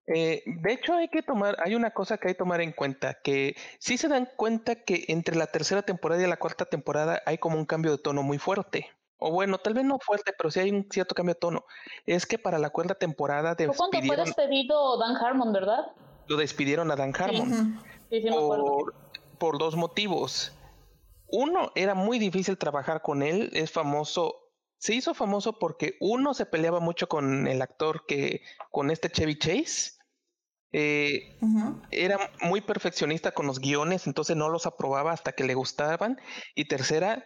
Eh, de hecho, hay que tomar, hay una cosa que hay que tomar en cuenta, que si se dan cuenta que entre la tercera temporada y la cuarta temporada hay como un cambio de tono muy fuerte. O bueno, tal vez no fuerte, pero sí hay un cierto cambio de tono. Es que para la cuarta temporada de cuando fue despedido Dan Harmon, ¿verdad? Lo despidieron a Dan Harmon. por, por dos motivos. Uno, era muy difícil trabajar con él, es famoso se hizo famoso porque uno se peleaba mucho con el actor que, con este Chevy Chase. Eh, era muy perfeccionista con los guiones, entonces no los aprobaba hasta que le gustaban. Y tercera,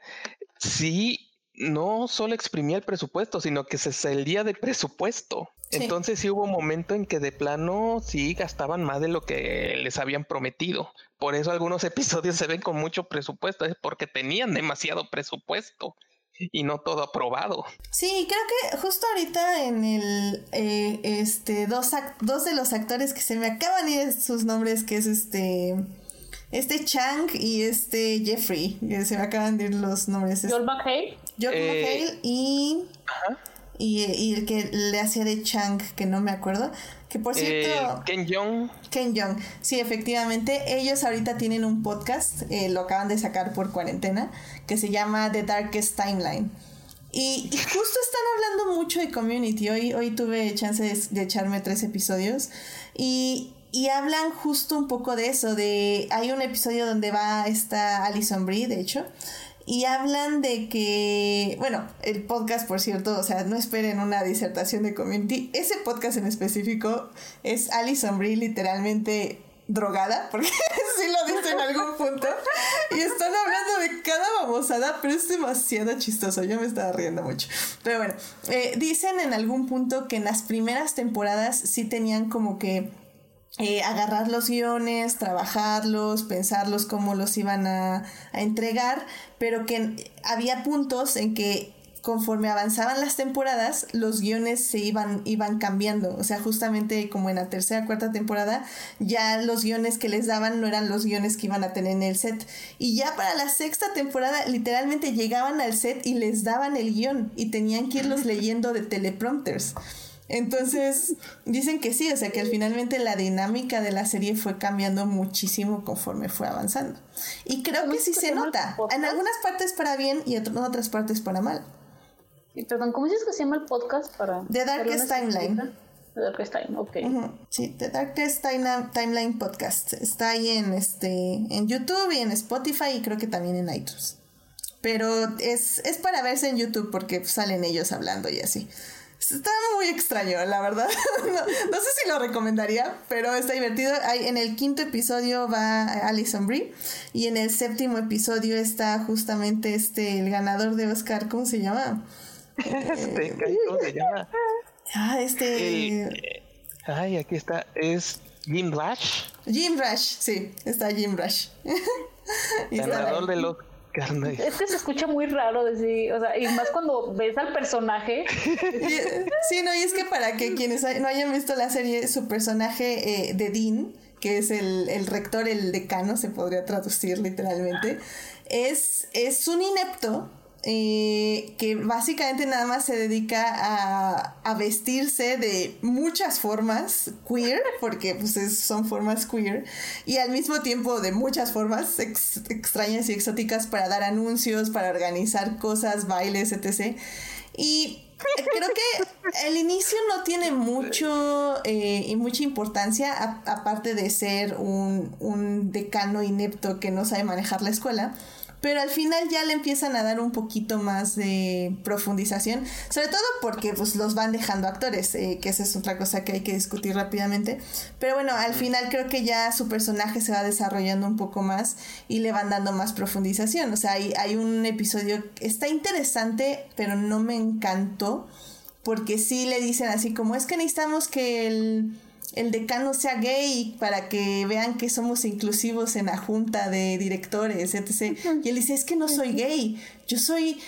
sí, no solo exprimía el presupuesto, sino que se salía del presupuesto. Entonces sí hubo un momento en que de plano sí gastaban más de lo que les habían prometido. Por eso algunos episodios se ven con mucho presupuesto, es porque tenían demasiado presupuesto y no todo aprobado. Sí, creo que justo ahorita en el eh, este dos dos de los actores que se me acaban de ir sus nombres que es este este Chang y este Jeffrey, que se me acaban de ir los nombres. Joel McHale. Joel eh, McHale y y, el que le hacía de Chang, que no me acuerdo. Que por cierto. Ken Young. Ken Young. Sí, efectivamente. Ellos ahorita tienen un podcast, eh, lo acaban de sacar por cuarentena, que se llama The Darkest Timeline. Y, justo están hablando mucho de community. Hoy, hoy tuve chance de, echarme tres episodios. Y, y, hablan justo un poco de eso. De. Hay un episodio donde va esta Alison Brie, de hecho y hablan de que, bueno, el podcast, por cierto, o sea, no esperen una disertación de community. Ese podcast en específico es Alison Brie literalmente drogada, porque sí lo dice en algún punto. Y están hablando de cada babosada, pero es demasiado chistoso. Yo me estaba riendo mucho. Pero bueno, eh, dicen en algún punto que en las primeras temporadas sí tenían como que eh, agarrar los guiones, trabajarlos, pensarlos cómo los iban a, entregar, pero que había puntos en que conforme avanzaban las temporadas, los guiones se iban, iban cambiando. O sea, justamente como en la tercera, cuarta temporada, ya los guiones que les daban no eran los guiones que iban a tener en el set. Y ya para la sexta temporada, literalmente llegaban al set y les daban el guion y tenían que irlos leyendo de teleprompters. Entonces, dicen que sí, o sea que finalmente la dinámica de la serie fue cambiando muchísimo conforme fue avanzando. Y creo que sí se nota. En algunas partes para bien y en otras partes para mal. Y perdón, ¿cómo dices que se llama el podcast para... The Darkest Timeline. The Darkest Timeline, ok. Sí, The Darkest Timeline Podcast. Está ahí en, este, en YouTube y en Spotify y creo que también en iTunes. Pero es, es para verse en YouTube porque salen ellos hablando y así. Está muy extraño, la verdad. no, sé si lo recomendaría, pero está divertido. Hay, en el quinto episodio va Alison Brie y en el séptimo episodio está justamente este el ganador de Oscar, ¿cómo se llama? Este, ¿cómo se llama? Ah, este. ay, aquí está. Es Jim Rush. Jim Rush, sí, está Jim Rush. ganador de es que se escucha muy raro decir, o sea, y más cuando ves al personaje. sí, no, y es que para que quienes no hayan visto la serie, su personaje eh, de Dean, que es el, el, rector, el decano, se podría traducir literalmente, es, es un inepto eh, que básicamente nada más se dedica a, vestirse de muchas formas queer, porque pues son formas queer, y al mismo tiempo de muchas formas extrañas y exóticas para dar anuncios, para organizar cosas, bailes, etc. Y creo que el inicio no tiene mucho eh, y mucha importancia, aparte de ser un, un decano inepto que no sabe manejar la escuela pero al final ya le empiezan a dar un poquito más de profundización, sobre todo porque pues los van dejando actores, eh, que esa es otra cosa que hay que discutir rápidamente, pero bueno, al final creo que ya su personaje se va desarrollando un poco más y le van dando más profundización, o sea, hay, hay un episodio, está interesante, pero no me encantó, porque sí le dicen así como es que necesitamos que el el decano sea gay para que vean que somos inclusivos en la junta de directores, etc. Y él dice, es que no soy gay, yo soy,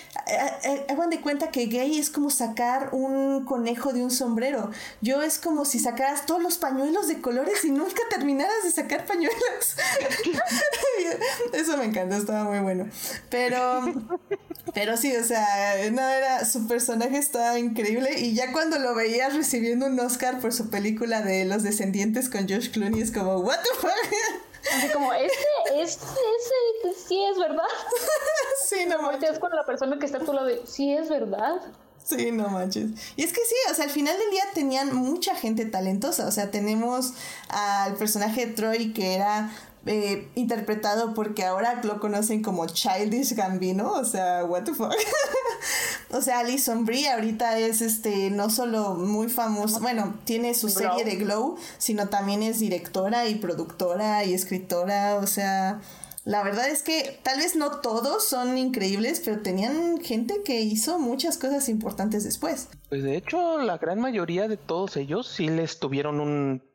hagan de cuenta que gay es como sacar un conejo de un sombrero. Yo es como si sacaras todos los pañuelos de colores y nunca terminaras de sacar pañuelos. Eso me encanta, estaba muy bueno. Pero, pero sí, o sea, no era, su personaje estaba increíble y ya cuando lo veías recibiendo un Oscar por su película de Los Descendientes con Josh Clooney es como, what the fuck? Así como, este, este, ese, sí es verdad. sí, no manches. con la persona que está a tu lado sí es verdad. Sí, no manches. Y es que sí, o sea, al final del día tenían mucha gente talentosa. O sea, tenemos al personaje de Troy que era eh, interpretado porque ahora lo conocen como Childish Gambino, o sea, what the fuck. o sea, Alison Brie ahorita es este no solo muy famosa, bueno, tiene su serie de Glow, sino también es directora y productora y escritora, o sea, la verdad es que tal vez no todos son increíbles, pero tenían gente que hizo muchas cosas importantes después. Pues de hecho, la gran mayoría de todos ellos sí les tuvieron un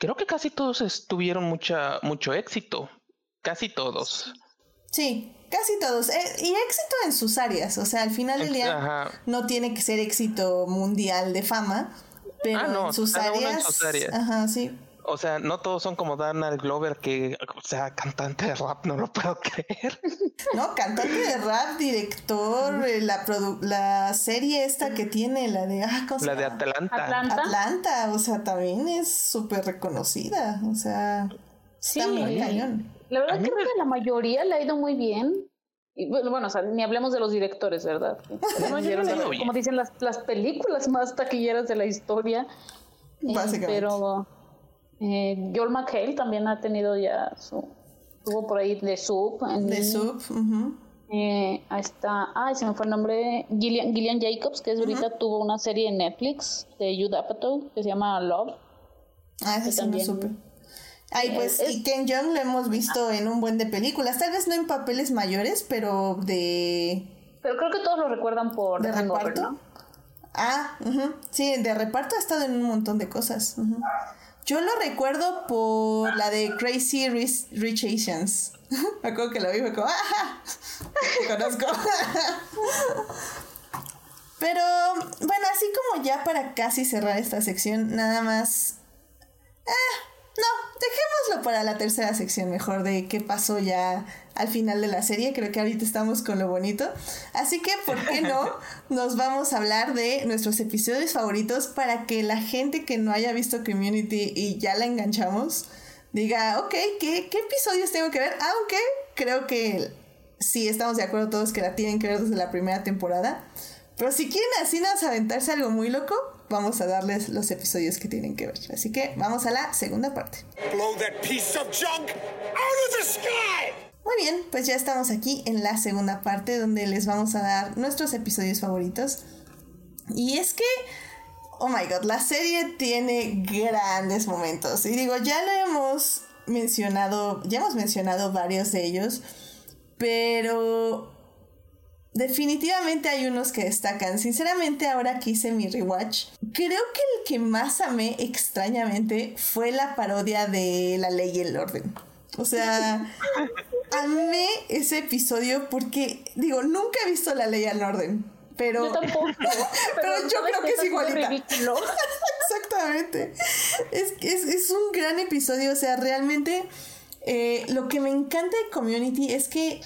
creo que casi todos tuvieron mucha, mucho éxito. Casi todos. Sí, casi todos. Eh, y éxito en sus áreas. O sea, al final del día no tiene que ser éxito mundial de fama. Pero ah, en, sus áreas, Ajá, sí. O sea, no todos son como Donald Glover, que, o sea, cantante de rap, no lo puedo creer. No, cantante de rap, director, eh, la, la serie esta que tiene, la de... Ah, la de Atlanta. Atlanta. Atlanta, o sea, también es súper reconocida, o sea, sí, muy cañón. La verdad creo que la mayoría le ha ido muy bien. Y bueno, o sea, ni hablemos de los directores, ¿verdad? como dicen las, las películas más taquilleras de la historia. Eh, Básicamente. pero eh, Joel McHale también ha tenido ya su. Tuvo por ahí The Soup. The Soup. eh, ahí está. Ay, se me fue el nombre. Gillian, Gillian Jacobs, que es ahorita tuvo una serie en Netflix de Judd Apatow que se llama Love. Ah, ese sí también, supe. Ay, pues, y Ken Jeong lo hemos visto en un buen de películas. Tal vez no en papeles mayores, pero de. Pero creo que todos lo recuerdan por. ¿De reparto? Ah, sí, de reparto ha estado en un montón de cosas. Yo lo recuerdo por la de Crazy Rich, Asians. me acuerdo que la vi y como, ¡ah! Te conozco. Pero bueno, así como ya para casi cerrar esta sección, nada más. Ah, no, dejémoslo para la tercera sección mejor de qué pasó ya al final de la serie. Creo que ahorita estamos con lo bonito. Así que, ¿por qué no? Nos vamos a hablar de nuestros episodios favoritos para que la gente que no haya visto Community y ya la enganchamos diga, ok, ¿qué, qué episodios tengo que ver? Aunque creo que sí estamos de acuerdo todos que la tienen que ver desde la primera temporada. Pero si quieren así nos aventarse algo muy loco, vamos a darles los episodios que tienen que ver. Así que vamos a la segunda parte. Muy bien, pues ya estamos aquí en la segunda parte donde les vamos a dar nuestros episodios favoritos. Y es que, oh my god, la serie tiene grandes momentos. Y digo, ya lo hemos mencionado, ya hemos mencionado varios de ellos, pero Definitivamente hay unos que destacan. Sinceramente, ahora que hice mi rewatch, creo que el que más amé extrañamente fue la parodia de La Ley y el Orden. O sea, amé ese episodio porque, digo, nunca he visto La Ley y el Orden. Pero, yo tampoco. pero, yo creo que es igualita. Exactamente. Es, es, es, un gran episodio. O sea, realmente eh, lo que me encanta de Community es que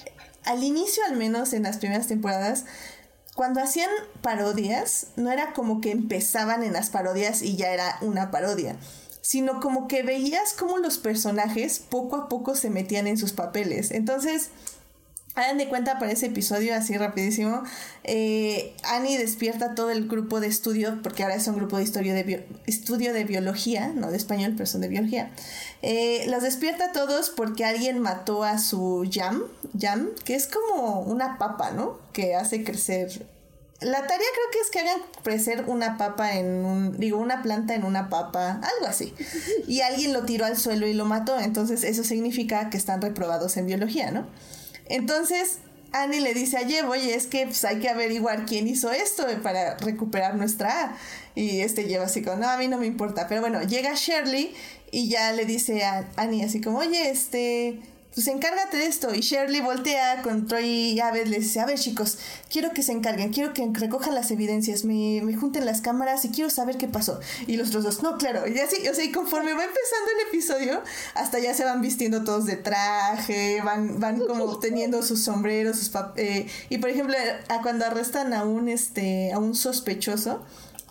al inicio al menos en las primeras temporadas, cuando hacían parodias, no era como que empezaban en las parodias y ya era una parodia, sino como que veías como los personajes poco a poco se metían en sus papeles. Entonces, Hagan de cuenta para ese episodio, así rapidísimo. Eh, Annie despierta todo el grupo de estudio, porque ahora es un grupo de, historia de estudio de biología, no de español, pero son de biología. Eh, los despierta a todos porque alguien mató a su jam, jam, que es como una papa, ¿no? Que hace crecer. La tarea creo que es que hagan crecer una papa en un, digo, una planta en una papa, algo así. Y alguien lo tiró al suelo y lo mató, entonces eso significa que están reprobados en biología, ¿no? Entonces Annie le dice a Jeb, oye, es que pues, hay que averiguar quién hizo esto para recuperar nuestra A. Y este lleva así como, no, a mí no me importa. Pero bueno, llega Shirley y ya le dice a Annie así como, oye, este, pues encárgate de esto. Y Shirley voltea con Troy y Abed, le dice, a ver chicos, quiero que se encarguen, quiero que recojan las evidencias, me, me junten las cámaras y quiero saber qué pasó. Y los otros dos, no, claro, y así, o sea, y conforme va empezando el episodio, hasta ya se van vistiendo todos de traje, van, van como teniendo sus sombreros, sus eh, y por ejemplo, a cuando arrestan a un, este, a un sospechoso,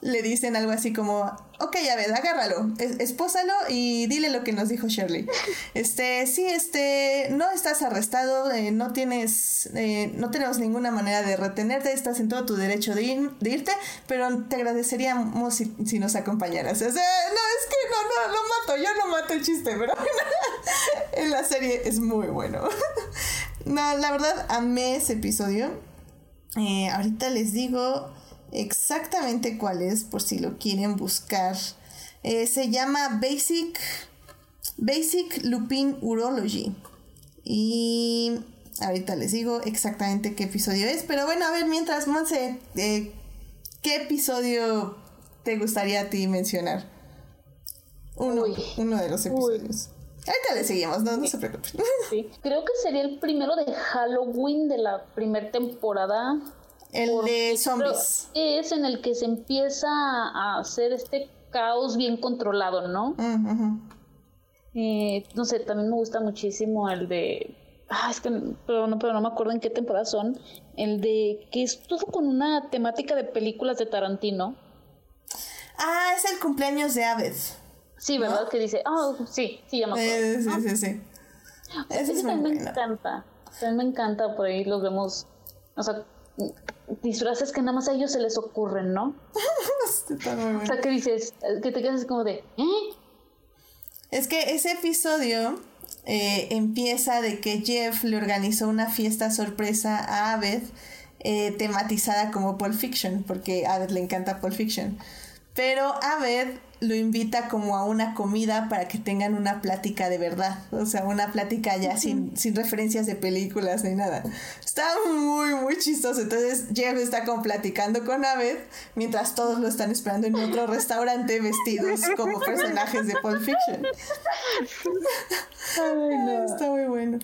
le dicen algo así como, ok, ya ves, agárralo, espósalo y dile lo que nos dijo Shirley. Este, sí, este, no estás arrestado, eh, no tienes, eh, no tenemos ninguna manera de retenerte, estás en todo tu derecho de, irte, pero te agradeceríamos si, nos acompañaras. No, es que no, no, lo mato, yo no mato el chiste, pero en la serie es muy bueno. no, la verdad, amé ese episodio. Eh, ahorita les digo exactamente cuál es, por si lo quieren buscar. Eh, se llama Basic, Basic Lupin Urology. Y ahorita les digo exactamente qué episodio es. Pero bueno, a ver, mientras, Monse, eh, ¿qué episodio te gustaría a ti mencionar? Uno, uno de los episodios. Ahorita le seguimos, no, no se preocupen. Sí. Creo que sería el primero de Halloween de la primera temporada. El de zombies. Es en el que se empieza a hacer este caos bien controlado, ¿no? Eh, no sé, también me gusta muchísimo el de. Ah, es que pero no, pero no me acuerdo en qué temporada son. El de que es todo con una temática de películas de Tarantino. Ah, es el cumpleaños de Aved. Sí, ¿verdad? Que dice, ah, sí, sí, ya me acuerdo. Eh, sí, sí, sí. Ese es muy también me encanta. También me encanta, por ahí los vemos. O sea, disfraces que nada más a ellos se les ocurren, ¿no? O sea, que dices, que te quedas como de, ¿eh? Es que ese episodio eh, empieza de que Jeff le organizó una fiesta sorpresa a Abed eh, tematizada como Pulp Fiction, porque a Abed le encanta Pulp Fiction. Pero Abed lo invita como a una comida para que tengan una plática de verdad, o sea, una plática ya sin, sin referencias de películas ni nada. Está muy, muy chistoso. Entonces Jeff está como platicando con Abed mientras todos lo están esperando en otro restaurante vestidos como personajes de Pulp Fiction. Está muy bueno.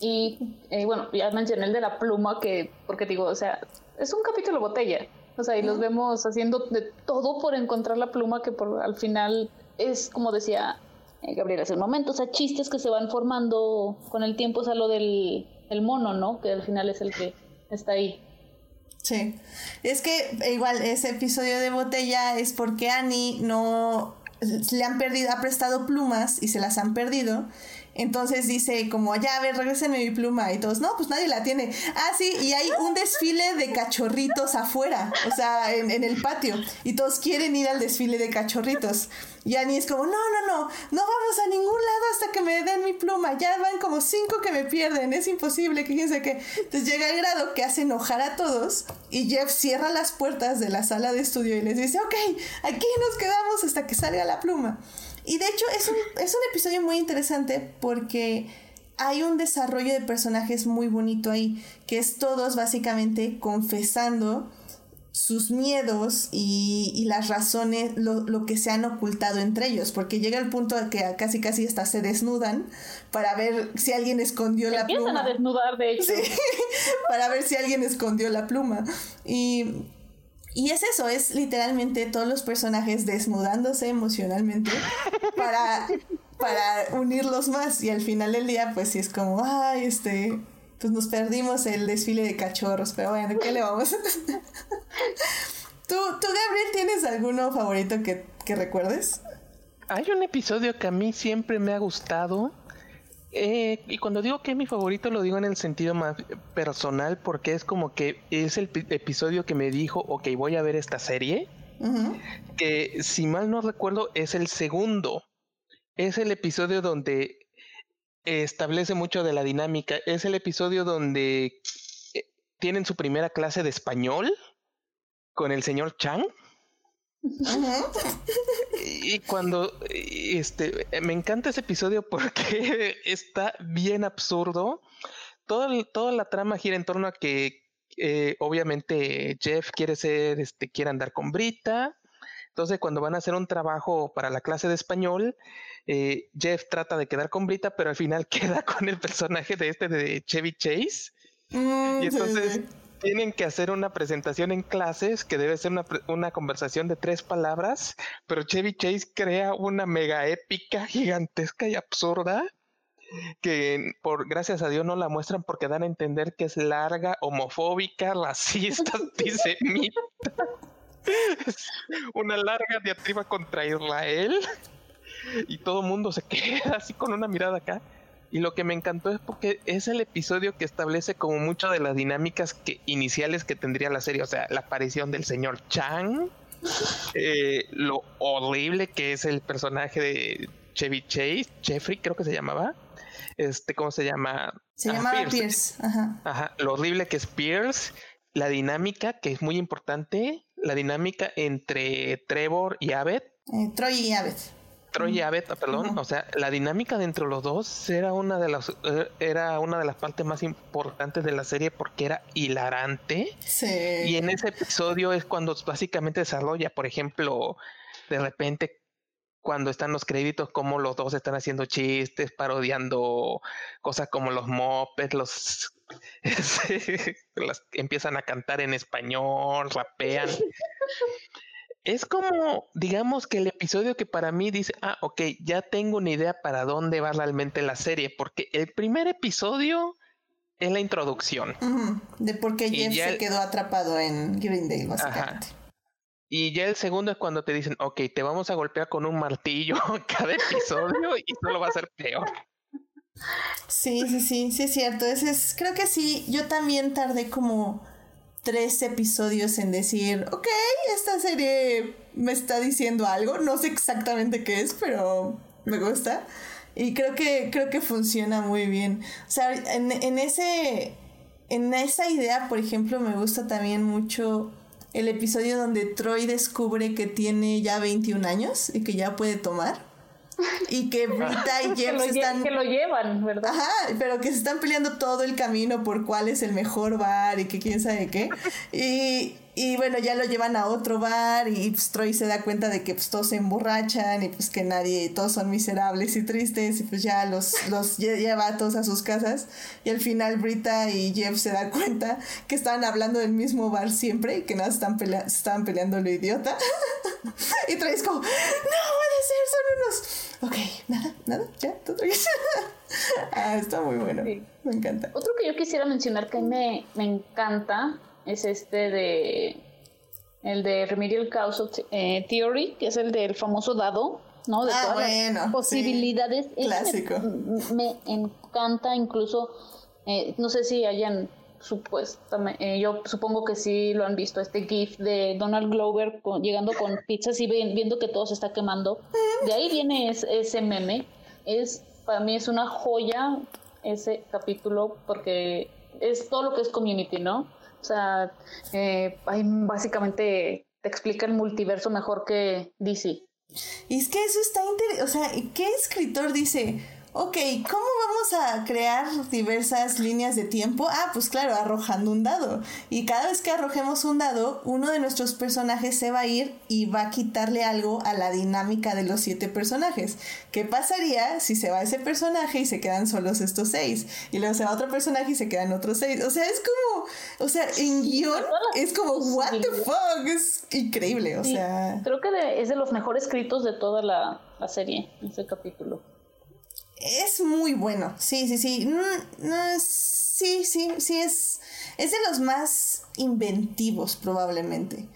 Y eh, bueno, ya mencioné el de la pluma, que, porque digo, o sea, es un capítulo botella. O sea, y los vemos haciendo de todo por encontrar la pluma, que por al final es, como decía eh, Gabriel hace un momento, o sea, chistes que se van formando con el tiempo, o sea, lo del el mono, ¿no? Que al final es el que está ahí. Sí. Es que eh, igual ese episodio de botella es porque Annie no le han perdido, ha prestado plumas y se las han perdido. Entonces dice como, ya, a ver, regrésenme mi pluma. Y todos, no, pues nadie la tiene. Ah, sí, y hay un desfile de cachorritos afuera, o sea, en, el patio. Y todos quieren ir al desfile de cachorritos. Y Annie es como, no, no, no, no vamos a ningún lado hasta que me den mi pluma. Ya van como cinco que me pierden, es imposible, que quién sabe qué. Entonces llega el grado que hace enojar a todos y Jeff cierra las puertas de la sala de estudio y les dice, ok, aquí nos quedamos hasta que salga la pluma. Y de hecho es un, es un episodio muy interesante porque hay un desarrollo de personajes muy bonito ahí, que es todos básicamente confesando sus miedos y, y las razones, lo, lo, que se han ocultado entre ellos, porque llega el punto de que casi casi hasta se desnudan para ver si alguien escondió Se la empiezan pluma. a desnudar, de hecho. Sí, para ver si alguien escondió la pluma. Y, y es eso, es literalmente todos los personajes desnudándose emocionalmente para, para unirlos más. Y al final del día, pues sí es como, ay, este, pues nos perdimos el desfile de cachorros, pero bueno, ¿qué le vamos a? ¿Tú, tú, Gabriel, tienes alguno favorito que, que recuerdes? Hay un episodio que a mí siempre me ha gustado. Eh, y cuando digo que es mi favorito, lo digo en el sentido más personal, porque es como que es el pi- episodio que me dijo, ok, voy a ver esta serie. Que si mal no recuerdo, es el segundo. Es el episodio donde establece mucho de la dinámica. Es el episodio donde eh, tienen su primera clase de español con el señor Chang. Y cuando este me encanta ese episodio porque está bien absurdo. Todo toda la trama gira en torno a que eh, obviamente Jeff quiere ser, este, quiere andar con Brita. Entonces, cuando van a hacer un trabajo para la clase de español, eh, Jeff trata de quedar con Brita, pero al final queda con el personaje de este de Chevy Chase. Mm, Y entonces. Tienen que hacer una presentación en clases que debe ser una, una conversación de tres palabras, pero Chevy Chase crea una mega épica, gigantesca y absurda que por gracias a Dios no la muestran porque dan a entender que es larga, homofóbica, racista, antisemita. Una larga diatriba contra Israel y todo el mundo se queda así con una mirada acá. Y lo que me encantó es porque es el episodio que establece como mucho de las dinámicas que, iniciales que tendría la serie. O sea, la aparición del señor Chang, eh, lo horrible que es el personaje de Chevy Chase, Jeffrey creo que se llamaba. Este, ¿cómo se llama? Se Ah, llamaba Pierce. Pierce. Ajá. Ajá, lo horrible que es Pierce, la dinámica que es muy importante, la dinámica entre Trevor y Abed, Eh, Troy y Abed. Troy y Abed, ah, perdón, o sea, la dinámica de entre los dos era una de las eh, era una de las partes más importantes de la serie porque era hilarante. Sí. Y en ese episodio es cuando básicamente desarrolla, por ejemplo, de repente cuando están los créditos, como los dos están haciendo chistes, parodiando cosas como los mopeds, los las- empiezan a cantar en español, rapean. es como, digamos que el episodio que para mí dice, ah, ok, ya tengo una idea para dónde va realmente la serie, porque el primer episodio es la introducción. De por qué Jeff se quedó atrapado en Greendale, básicamente. Y ya el segundo es cuando te dicen, ok, te vamos a golpear con un martillo cada episodio y solo va a ser peor. Sí, sí, sí, sí es cierto. Ese es, creo que sí, yo también tardé como tres episodios en decir, ok, esta serie me está diciendo algo, no sé exactamente qué es, pero me gusta. Y creo que, creo que funciona muy bien. O sea, en, en, ese, en esa idea, por ejemplo, me gusta también mucho el episodio donde Troy descubre que tiene ya 21 años y que ya puede tomar y que Brita y Jeff están... Que lo llevan, ¿verdad? Ajá, pero que se están peleando todo el camino por cuál es el mejor bar y que quién sabe qué. Y, y bueno, ya lo llevan a otro bar y pues, Troy se da cuenta de que pues, todos se emborrachan y pues que nadie, todos son miserables y tristes y pues ya los, los lleva a todos a sus casas y al final Brita y Jeff se dan cuenta que estaban hablando del mismo bar siempre y que nada están estaban peleando lo idiota y Troy es como, no puede ser, son unos... Ok, nada, nada, ya, todo bien. ah, está muy bueno, me encanta. Otro que yo quisiera mencionar que me, me encanta es este de el de Remedial Causal eh, Theory, que es el del famoso dado, ¿no? De ah, todas las posibilidades. Clásico. Me, encanta incluso, eh, no sé si hayan supuestamente, eh, yo supongo que sí lo han visto, este GIF de Donald Glover llegando con pizzas y viendo que todo se está quemando. De ahí viene ese meme. Es, para mí es una joya ese capítulo porque es todo lo que es community, ¿no? O sea, eh, básicamente te explica el multiverso mejor que DC. Y es que eso está interesante. O sea, ¿qué escritor dice? Ok, ¿cómo vamos a crear diversas líneas de tiempo? Ah, pues claro, arrojando un dado. Y cada vez que arrojemos un dado, uno de nuestros personajes se va a ir y va a quitarle algo a la dinámica de los siete personajes. ¿Qué pasaría si se va ese personaje y se quedan solos estos seis? Y luego se va otro personaje y se quedan otros seis. O sea, es como, o sea, en guion es como, what the fuck, es increíble, o sea. Creo que es de los mejores escritos de toda la, la serie, ese capítulo es muy bueno. Sí, sí, sí. Mm, sí, sí, sí, es, es de los más inventivos probablemente.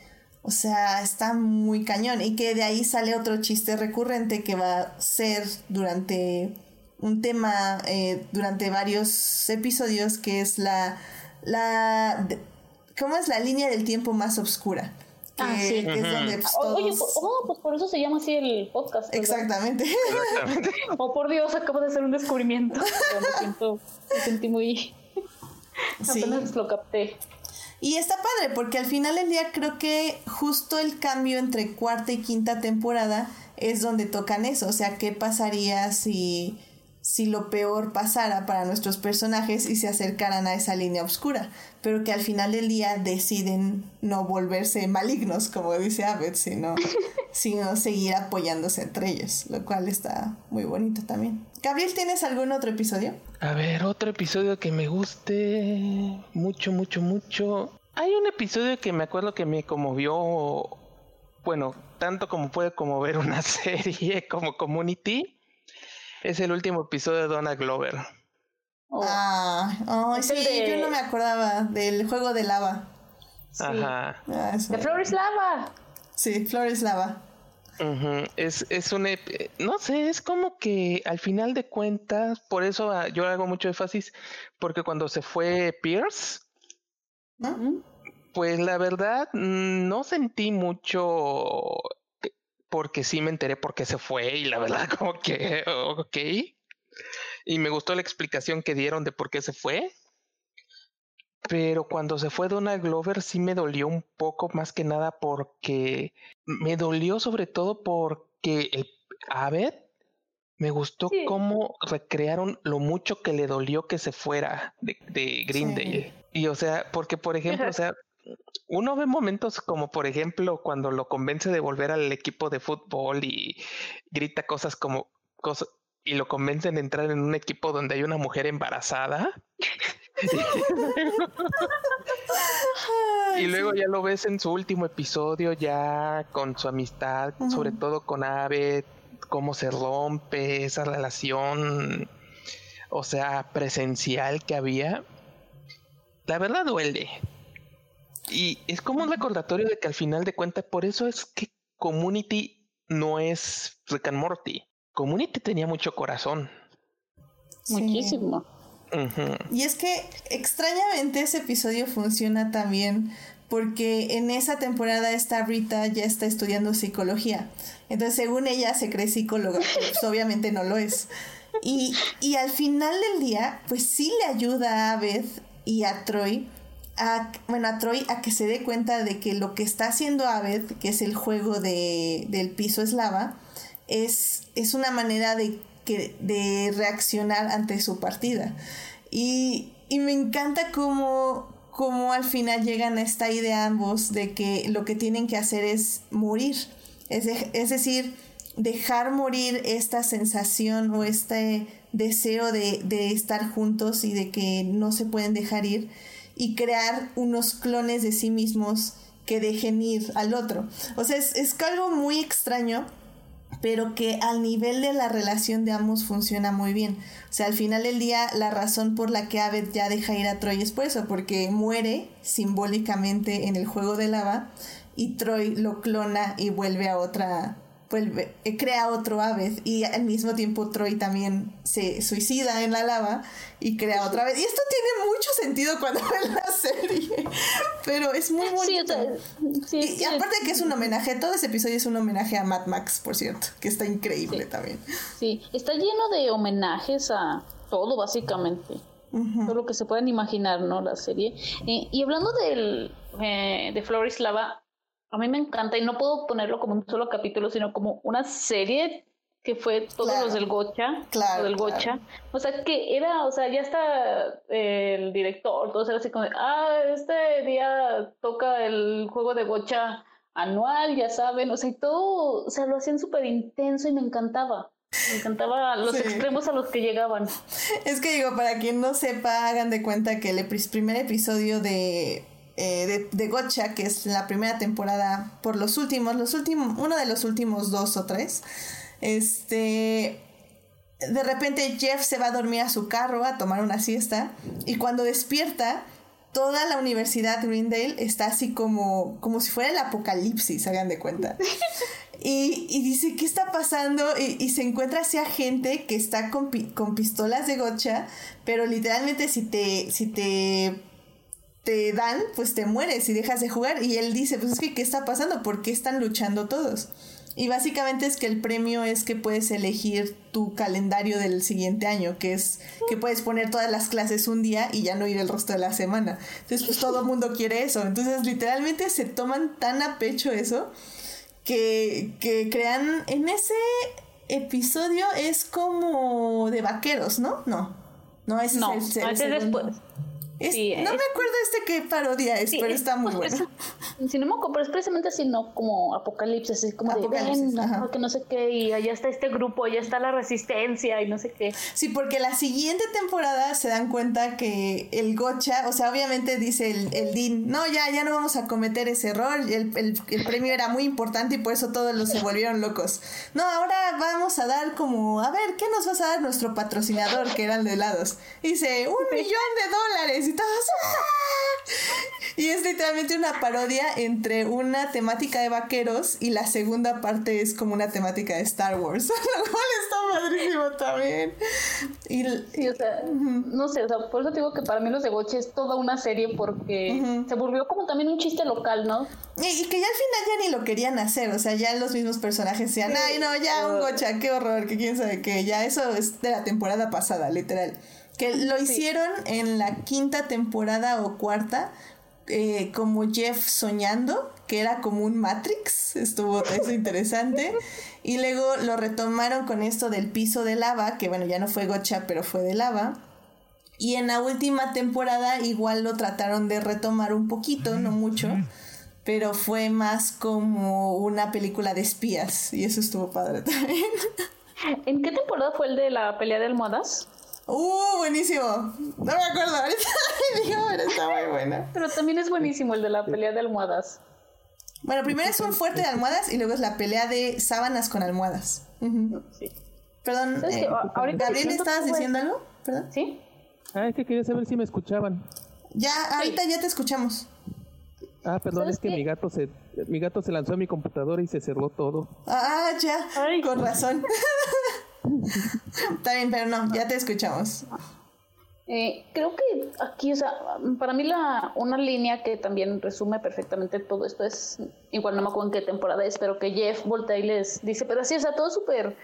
O sea, está muy cañón. Y que de ahí sale otro chiste recurrente que va a ser durante un tema, eh, durante varios episodios, que es la... la ¿Cómo es la línea del tiempo más oscura? Ah, sí. que es donde pues, Oye, oh, pues por eso se llama así el podcast. Exactamente. oh, por Dios, acabo de hacer un descubrimiento. me, siento, me sentí muy... Sí. Apenas lo capté. Y está padre, porque al final del día creo que justo el cambio entre cuarta y quinta temporada es donde tocan eso. O sea, ¿qué pasaría si si lo peor pasara para nuestros personajes y se acercaran a esa línea oscura, pero que al final del día deciden no volverse malignos, como dice Abed, sino, sino seguir apoyándose entre ellos, lo cual está muy bonito también. Gabriel, ¿tienes algún otro episodio? A ver, otro episodio que me guste mucho, mucho, mucho. Hay un episodio que me acuerdo que me conmovió, bueno, tanto como puede conmover una serie como Community es el último episodio de Donna Glover. Oh. Ah, sí, yo no me acordaba del juego de lava. Ajá. Ah, de Flores Lava. Sí, Flores Lava. es, es un... No sé, es como que al final de cuentas, por eso ah, yo hago mucho énfasis, porque cuando se fue Pierce, pues la verdad mm, no sentí mucho porque sí me enteré por qué se fue y la verdad como que, ok. Y me gustó la explicación que dieron de por qué se fue. Pero cuando se fue Donna Glover sí me dolió un poco más que nada porque me dolió sobre todo porque el Abed me gustó cómo recrearon lo mucho que le dolió que se fuera de, de Green Y o sea, porque por ejemplo, o sea, uno ve momentos como por ejemplo cuando lo convence de volver al equipo de fútbol y grita cosas como cosas y lo convencen de entrar en un equipo donde hay una mujer embarazada. y luego ya lo ves en su último episodio, ya con su amistad, sobre todo con Ave, cómo se rompe esa relación, o sea, presencial que había. La verdad duele. Y es como un recordatorio de que al final de cuentas, por eso es que Community no es Rick and Morty. Community tenía mucho corazón. Muchísimo. Y es que extrañamente ese episodio funciona también porque en esa temporada esta Rita ya está estudiando psicología. Entonces, según ella, se cree psicóloga, pues obviamente no lo es. Y, y, al final del día, pues sí le ayuda a Beth y a Troy, a, bueno, a Troy a que se dé cuenta de que lo que está haciendo Abed, que es el juego de, del piso eslava, es, es una manera de de reaccionar ante su partida. Y, me encanta cómo, cómo al final llegan a esta idea ambos de que lo que tienen que hacer es morir. Es, es decir, dejar morir esta sensación o este deseo de, de, estar juntos y de que no se pueden dejar ir y crear unos clones de sí mismos que dejen ir al otro. O sea, es, es algo muy extraño pero que al nivel de la relación de ambos funciona muy bien. O sea, al final del día, la razón por la que Abed ya deja ir a Troy es por eso, porque muere simbólicamente en el juego de lava y Troy lo clona y vuelve a otra vuelve, eh, crea otro Aved y al mismo tiempo Troy también se suicida en la lava y crea otra vez. Y esto tiene mucho sentido cuando ves la serie, pero es muy bonito. y, aparte que es un homenaje, todo ese episodio es un homenaje a Mad Max, por cierto, que está increíble también. Sí, está lleno de homenajes a todo básicamente. Todo lo que se puedan imaginar, ¿no? La serie. Eh, y hablando del, eh, de Floris Lava, a mí me encanta y no puedo ponerlo como un solo capítulo, sino como una serie que fue todos los del Gocha, claro, del Gocha. O sea, que era, o sea, ya está el director, todo era así como, ah, este día toca el juego de Gocha anual, ya saben, o sea, y todo, o sea, lo hacían súper intenso y me encantaba. Me encantaba los extremos a los que llegaban. Es que digo, para quien no sepa, hagan de cuenta que el primer episodio de eh, de, de Gotcha, que es la primera temporada por los últimos, los últimos, uno de los últimos dos o tres. Este. De repente Jeff se va a dormir a su carro a tomar una siesta. Y cuando despierta, toda la universidad Greendale está así como, como si fuera el apocalipsis, hagan de cuenta. Y, y dice, ¿qué está pasando? Y, y, se encuentra hacia gente que está con, con pistolas de gocha, pero literalmente si te, si te te dan, pues te mueres y dejas de jugar. Y él dice, pues es que, ¿qué está pasando? ¿Por qué están luchando todos? Y básicamente es que el premio es que puedes elegir tu calendario del siguiente año, que es que puedes poner todas las clases un día y ya no ir el resto de la semana. Entonces, pues todo el mundo quiere eso. Entonces, literalmente se toman tan a pecho eso que, que crean en ese episodio es como de vaqueros, ¿no? No. No, ese no, es el, después no me acuerdo este qué parodia es, pero está muy pues, bueno. Si no me acuerdo, es precisamente así, no como Apocalipsis, así como Apocalipsis, de que no sé qué, y allá está este grupo, allá está la resistencia y no sé qué. Sí, porque la siguiente temporada se dan cuenta que el Gocha, o sea, obviamente dice el, el Dean, no, ya, ya no vamos a cometer ese error, el, el, el premio era muy importante y por eso todos los se volvieron locos. No, ahora vamos a dar como, a ver, ¿qué nos vas a dar nuestro patrocinador, que eran de helados? Dice, un millón de dólares y Y es literalmente una parodia entre una temática de vaqueros y la segunda parte es como una temática de Star Wars. Lo cual está madrísimo también. Y, sí, o sea, no sé, o sea, por eso digo que para mí Los de Goche es toda una serie porque se volvió como también un chiste local, ¿no? Y, que ya al final ya ni lo querían hacer, o sea, ya los mismos personajes decían, ay no, ya un gocha, qué horror, que quién sabe qué, ya eso es de la temporada pasada, literal. Que lo hicieron en la quinta temporada o cuarta, eh, como Jeff soñando, que era como un Matrix, estuvo eso interesante. Y luego lo retomaron con esto del piso de lava, que bueno, ya no fue gocha, pero fue de lava. Y en la última temporada igual lo trataron de retomar un poquito, no mucho, pero fue más como una película de espías y eso estuvo padre también. ¿En qué temporada fue el de la pelea de almohadas? Uh, buenísimo. No me acuerdo ahorita. Digo, pero está muy buena. Pero también es buenísimo el de la pelea de almohadas. Bueno, primero es un fuerte de almohadas y luego es la pelea de sábanas con almohadas. Sí. Perdón, ¿Sabes eh, qué? A- ahorita Gabriel, ¿estabas diciendo algo? Perdón. ¿Sí? Ah, es que quería saber si me escuchaban. Ya, ahorita ya te escuchamos. Ah, perdón, ¿Sabes es que qué? mi gato se mi gato se lanzó a mi computadora y se cerró todo. Ah, ya, Ay. con razón. Está bien, pero no, ya te escuchamos. Eh, creo que aquí, o sea, para mí la, una línea que también resume perfectamente todo esto es, igual no me acuerdo en qué temporada es, pero que Jeff voltea les dice, pero así, o sea, todo súper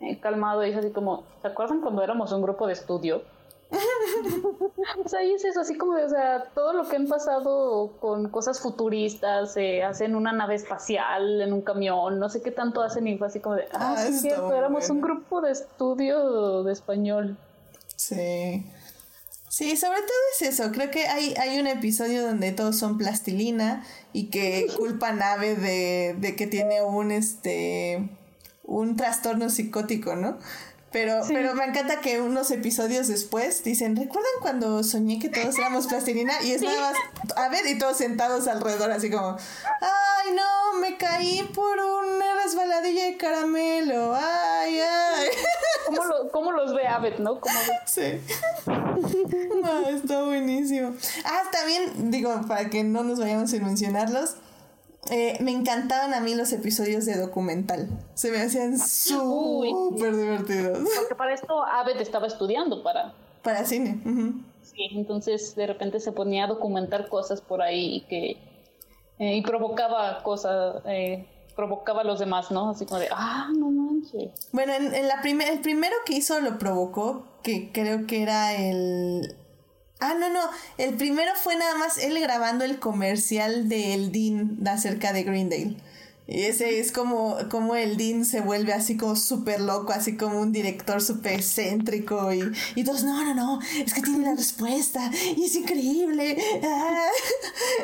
eh, calmado y es así como, ¿se acuerdan cuando éramos un grupo de estudio? o sea, y es eso, así como, o sea, todo lo que han pasado con cosas futuristas, eh, hacen una nave espacial en un camión, no sé qué tanto hacen y fue así como de, ah, Ah, sí, es cierto, éramos un grupo de estudio de español. Sí. Sí, sobre todo es eso. Creo que hay, hay un episodio donde todos son plastilina y que culpan a Ave de, de que tiene un este un trastorno psicótico, ¿no? Pero, pero me encanta que unos episodios después dicen, ¿recuerdan cuando soñé que todos éramos plastilina? Y es nada más, a ver, y todos sentados alrededor, así como, ay, no, me caí por una resbaladilla de caramelo, ay, ay. ¿Cómo, lo- cómo los ve Abed, no? ¿Cómo ve- Sí. No, está buenísimo. Ah, también, digo, para que no nos vayamos sin mencionarlos, eh, me encantaban a mí los episodios de documental. Se me hacían súper divertidos. Porque para esto Abed estaba estudiando para... Para cine. ujú. Sí, entonces de repente se ponía a documentar cosas por ahí y que... eh, y provocaba cosas, eh, provocaba a los demás, ¿no? Así como de, ah, no manches. Bueno, en, en la primer, el primero que hizo lo provocó, que creo que era el... Ah, no, no, el primero fue nada más él grabando el comercial de El Dean acerca de Greendale. Y ese es como, como el Dean se vuelve así como súper loco, así como un director súper excéntrico y, y todos, no, no, no, es que tiene la respuesta y es increíble. Ah.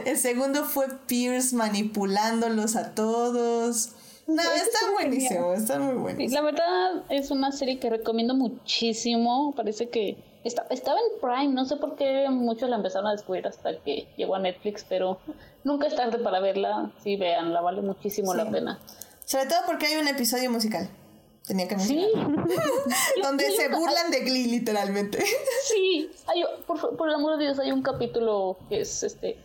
El segundo fue Pierce manipulándolos a todos. No, está buenísimo, está muy buenísimo. la verdad es una serie que recomiendo muchísimo. Parece que está, estaba en Prime, no sé por qué muchos la empezaron a descubrir hasta que llegó a Netflix, pero nunca es tarde para verla. Sí, véanla, vale muchísimo Sí. la pena. Sobre todo porque hay un episodio musical. Tenía que Sí. Donde se burlan de Glee, literalmente. sí. Hay, por, por el amor de Dios, hay un capítulo que es este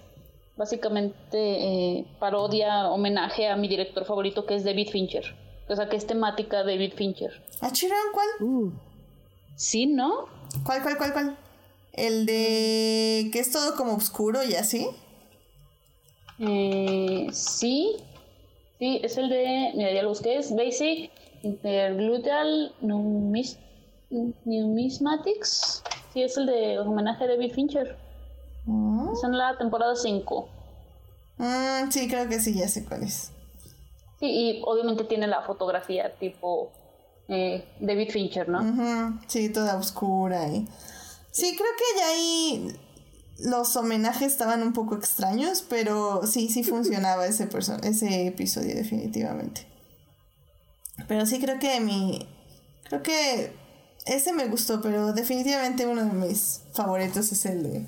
básicamente eh, parodia, homenaje a mi director favorito que es David Fincher. O sea, que es temática David Fincher. ¿Ah, Chiron? ¿Cuál? Uh, Sí, ¿no? ¿Cuál, cuál, cuál, cuál? El de que es todo como oscuro y así. Eh, sí, sí, es el de, mira, ya lo busqué, es Basic Intergluteal Numis- Numismatics. Sí, es el de homenaje a David Fincher. Mm, Es en la temporada 5. Mm, sí, creo que sí, ya sé cuál es. Sí, y obviamente tiene la fotografía tipo eh, David Fincher, ¿no? Sí, toda oscura y... Sí, creo que ya ahí los homenajes estaban un poco extraños, pero sí, sí funcionaba ese, ese episodio definitivamente. Pero sí creo que mi... Creo que ese me gustó, pero definitivamente uno de mis favoritos es el de,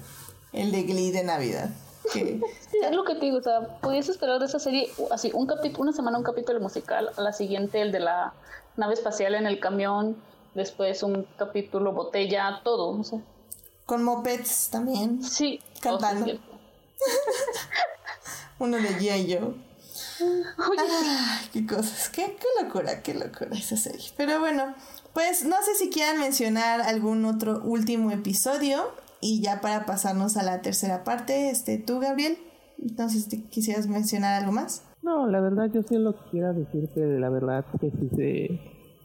el de Glee de Navidad. Sí, es lo que te digo, o sea, pudiese esperar de esa serie así, un capítulo, una semana un capítulo musical, a la siguiente el de la nave espacial en el camión, después un capítulo botella, todo, o sea, con mopeds también. sí, Cantando. oh, sí. Uno de G.I. Joe. Qué cosas, qué, qué locura, qué locura esa serie. Pero bueno, pues no sé si quieran mencionar algún otro último episodio y ya para pasarnos a la tercera parte, este, tú Gabriel, entonces si quisieras mencionar algo más. no, la verdad yo solo quiero decirte la verdad que si se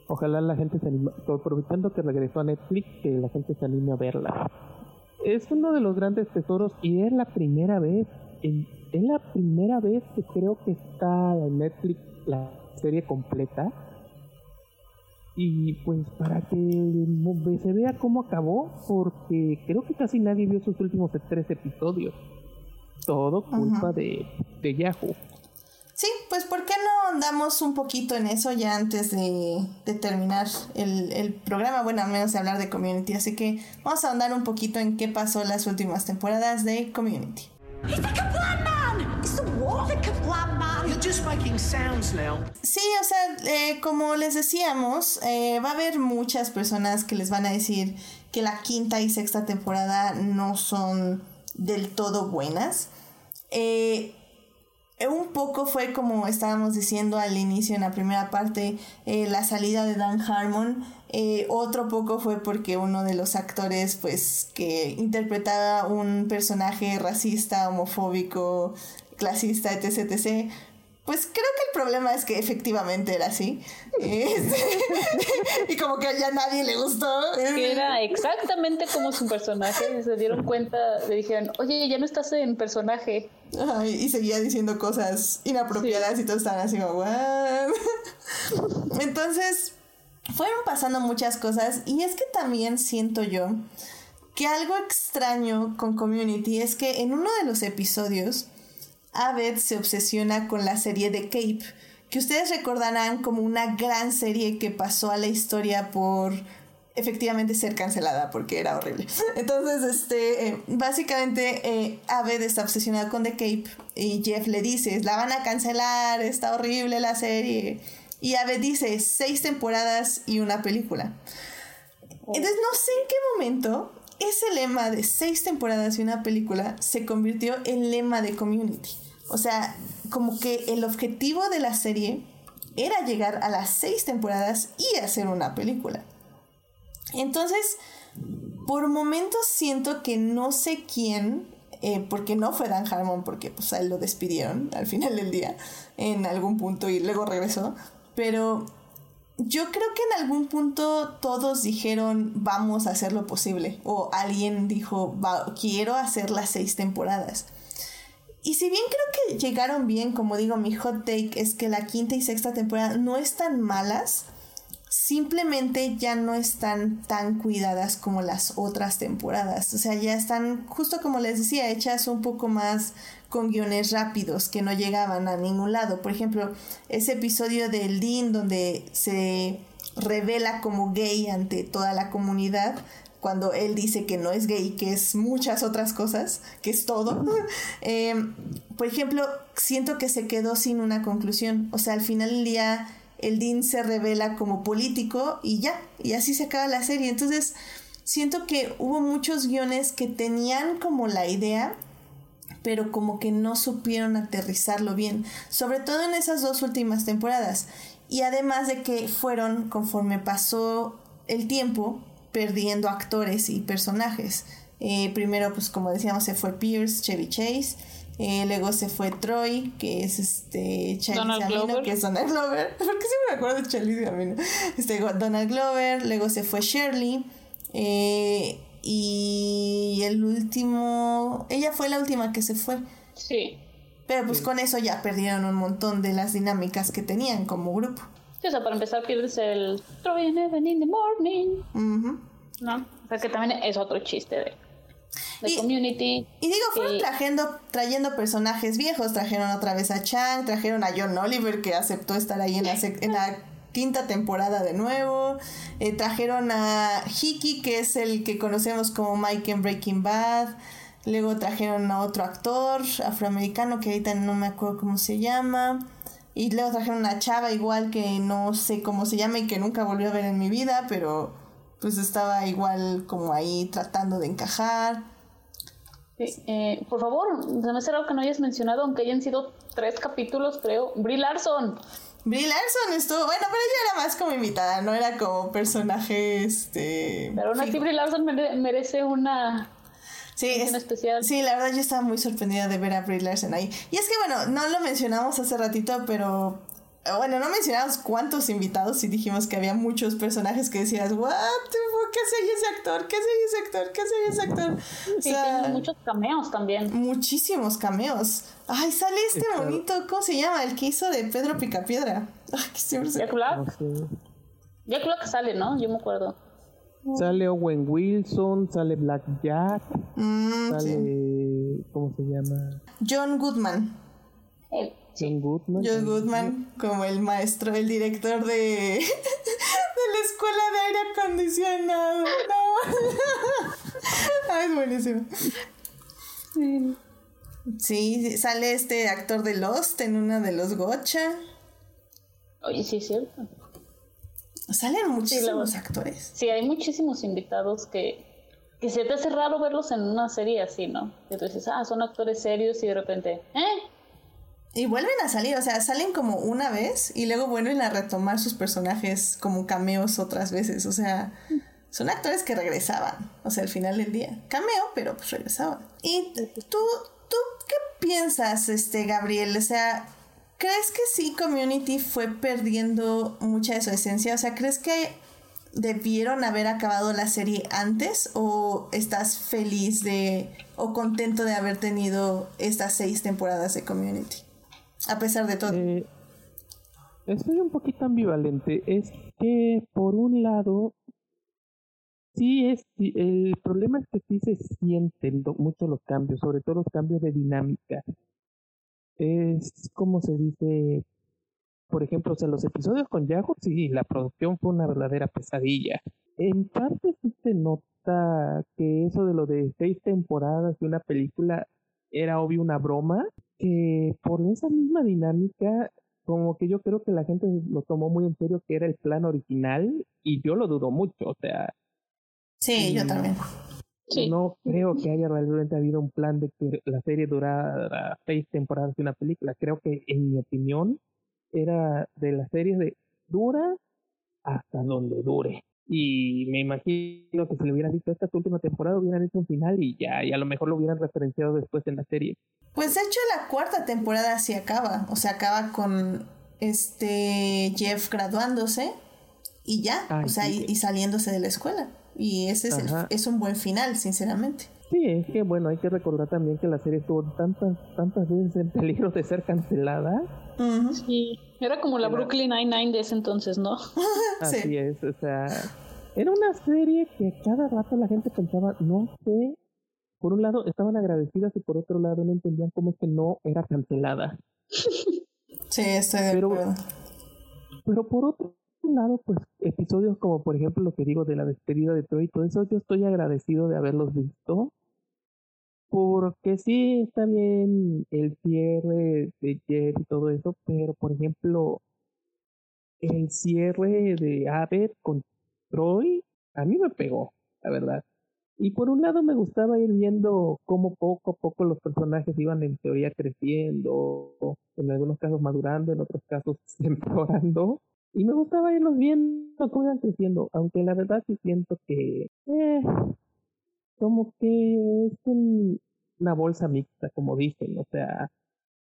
ojalá la gente se anime, aprovechando que regresó a Netflix, que la gente se anime a verla. Es uno de los grandes tesoros y es la primera vez, es la primera vez que creo que está en Netflix la serie completa. Y pues para que mo- se vea cómo acabó, porque creo que casi nadie vio sus últimos tres episodios. Todo culpa de, de Yahoo. Sí, pues ¿por qué no andamos un poquito en eso ya antes de, de terminar el, el, programa? Bueno, al menos de hablar de Community. Así que vamos a andar un poquito en qué pasó las últimas temporadas de Community. Sí, o sea, eh, como les decíamos, eh, va a haber muchas personas que les van a decir que la quinta y sexta temporada no son del todo buenas. Eh, un poco fue como estábamos diciendo al inicio en la primera parte, eh, la salida de Dan Harmon. Eh, otro poco fue porque uno de los actores, pues, que interpretaba un personaje racista, homofóbico, clasista, etc., etc., pues creo que el problema es que efectivamente era así. Este, y como que ya nadie le gustó. era exactamente como su personaje. Y se dieron cuenta, le dijeron, oye, ya no estás en personaje. y seguía diciendo cosas inapropiadas y todos estaban así como, Entonces, fueron pasando muchas cosas. Y es que también siento yo que algo extraño con Community es que en uno de los episodios Abed se obsesiona con la serie de Cape, que ustedes recordarán como una gran serie que pasó a la historia por efectivamente ser cancelada porque era horrible. Entonces, este, eh, básicamente eh, Abed está obsesionada con The Cape y Jeff le dice, la van a cancelar, está horrible la serie. Y Abed dice, seis temporadas y una película. Entonces, no sé en qué momento ese lema de seis temporadas y una película se convirtió en lema de community. O sea, como que el objetivo de la serie era llegar a las seis temporadas y hacer una película. Entonces, por momentos siento que no sé quién, eh, porque no fue Dan Harmon, porque pues él lo despidieron al final del día en algún punto y luego regresó, pero yo creo que en algún punto todos dijeron vamos a hacer lo posible o alguien dijo quiero hacer las seis temporadas. Y si bien creo que llegaron bien, como digo, mi hot take es que la quinta y sexta temporada no están malas, simplemente ya no están tan cuidadas como las otras temporadas. O sea, ya están, justo como les decía, hechas un poco más con guiones rápidos que no llegaban a ningún lado. Por ejemplo, ese episodio del Dean donde se revela como gay ante toda la comunidad, cuando él dice que no es gay, que es muchas otras cosas, que es todo. Em, por ejemplo, siento que se quedó sin una conclusión. O sea, al final del día, el Dean se revela como político y ya, y así se acaba la serie. Entonces, siento que hubo muchos guiones que tenían como la idea, pero como que no supieron aterrizarlo bien, sobre todo en esas dos últimas temporadas. Y además de que fueron, conforme pasó el tiempo, perdiendo actores y personajes. Eh, primero, pues como decíamos, se fue Pierce, Chevy Chase. Eh, luego se fue Troy, que es este Charlie Gambino, que es Donald Glover. ¿Por qué siempre me acuerdo de Charlie Gambino? Este, Donald Glover. Luego se fue Shirley. Eh, y el último. Ella fue la última que se fue. Sí. Pero pues con eso ya perdieron un montón de las dinámicas que tenían como grupo. O sea, para empezar pierdes el Troy in the morning. ¿no? O sea que también es otro chiste de, de community. Y digo, fueron trayendo, trayendo personajes viejos, trajeron otra vez a Chang, trajeron a John Oliver que aceptó estar ahí en la, en la quinta temporada de nuevo, eh, trajeron a Hickey que es el que conocemos como Mike en Breaking Bad, luego trajeron a otro actor afroamericano que ahorita no me acuerdo cómo se llama. Y luego trajeron a Chava igual que no sé cómo se llama y que nunca volvió a ver en mi vida, pero pues estaba igual como ahí tratando de encajar. Eh, por favor, se me hace algo que no hayas mencionado, aunque hayan sido tres capítulos, creo. Brie Larson. Brie Larson estuvo, bueno, pero ella era más como invitada, no era como personaje, este... Pero aún así Brie Larson merece una... Sí, especial. sí, la verdad yo estaba muy sorprendida de ver a Brie Larson ahí. Y es que bueno, no lo mencionamos hace ratito, pero bueno, no mencionamos cuántos invitados y dijimos que había muchos personajes que decías, what ¿qué hace ese actor? ¿Qué hace ese actor? ¿Qué hace ese actor? O sea, muchos cameos también. Muchísimos cameos. Ay, sale este bonito, ¿cómo se llama? El que hizo de Pedro Picapiedra. Ay, que siempre se... Jack Black. Jack Black sale, ¿no? Yo me acuerdo. Sale Owen Wilson, sale Black Jack, mm, sale... ¿Cómo se llama? John Goodman. El John Goodman. John Goodman como el maestro, el director de, de la escuela de aire acondicionado. No. Ay, es buenísimo. Sí, sale este actor de Lost en una de los Gocha. Oye, sí es cierto. Salen muchísimos actores. Sí, hay muchísimos invitados que, que se te hace raro verlos en una serie así, ¿no? Entonces, ah, son actores serios y de repente, ¿eh? Y vuelven a salir, o sea, salen como una vez y luego vuelven a retomar sus personajes como cameos otras veces, o sea, son actores que regresaban, o sea, al final del día. Cameo, pero pues regresaban. ¿Y tú, tú qué piensas, este, Gabriel? O sea, ¿crees que sí Community fue perdiendo mucha de su esencia? O sea, ¿crees que debieron haber acabado la serie antes o estás feliz de o contento de haber tenido estas seis temporadas de Community? A pesar de todo. Eh, estoy un poquito ambivalente. Es que por un lado Sí, es, el problema es que sí se sienten mucho los cambios, sobre todo los cambios de dinámica. Es como se dice, por ejemplo, o sea, los episodios con Yahoo, sí, la producción fue una verdadera pesadilla. En parte sí se nota que eso de lo de seis temporadas de una película era obvio una broma, que por esa misma dinámica, como que yo creo que la gente lo tomó muy en serio que era el plan original y yo lo dudo mucho, o sea, Sí, yo también. No creo que haya realmente habido un plan de que la serie durara seis temporadas de una película. Creo que, en mi opinión, era de las series de dura hasta donde dure. Y me imagino que si le hubieran dicho esta última temporada, hubieran hecho un final y ya, y a lo mejor lo hubieran referenciado después en la serie. Pues de hecho la cuarta temporada sí acaba, o sea, acaba con este Jeff graduándose y ya, o sea, y saliéndose de la escuela. Y ese es, es un buen final, sinceramente. Sí, es que bueno, hay que recordar también que la serie estuvo tantas, tantas veces en peligro de ser cancelada. Sí, era como la Brooklyn Nine-Nine de ese entonces, ¿no? Así es, o sea, era una serie que cada rato la gente pensaba, no sé, por un lado estaban agradecidas y por otro lado no entendían cómo es que no era cancelada. Sí, estoy de acuerdo. Pero por otro lado, pues episodios como por ejemplo lo que digo de la despedida de Troy y todo eso, yo estoy agradecido de haberlos visto. Porque sí, está bien el cierre de Jeff y todo eso, pero por ejemplo, el cierre de Abed con Troy, a mí me pegó, la verdad. Y por un lado me gustaba ir viendo cómo poco a poco los personajes iban en teoría creciendo, en algunos casos madurando, en otros casos empeorando. Y me gustaba irlos viendo cómo iban creciendo, aunque la verdad sí siento que, eh, como que es una bolsa mixta, como dicen, o sea,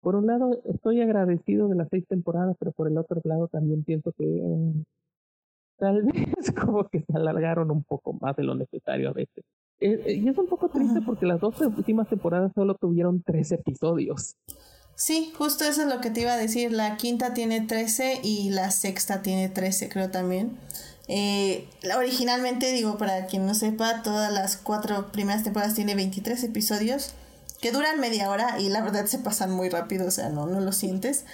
por un lado estoy agradecido de las seis temporadas, pero por el otro lado también pienso que eh, tal vez como que se alargaron un poco más de lo necesario a veces. Eh, y es un poco triste porque las dos últimas temporadas solo tuvieron tres episodios. Sí, justo eso es lo que te iba a decir. La quinta tiene 13 y la sexta tiene 13, creo también. Eh, originalmente, digo, para quien no sepa, todas las cuatro primeras temporadas tiene 23 episodios que duran media hora y la verdad se pasan muy rápido, o sea, no, no lo sientes.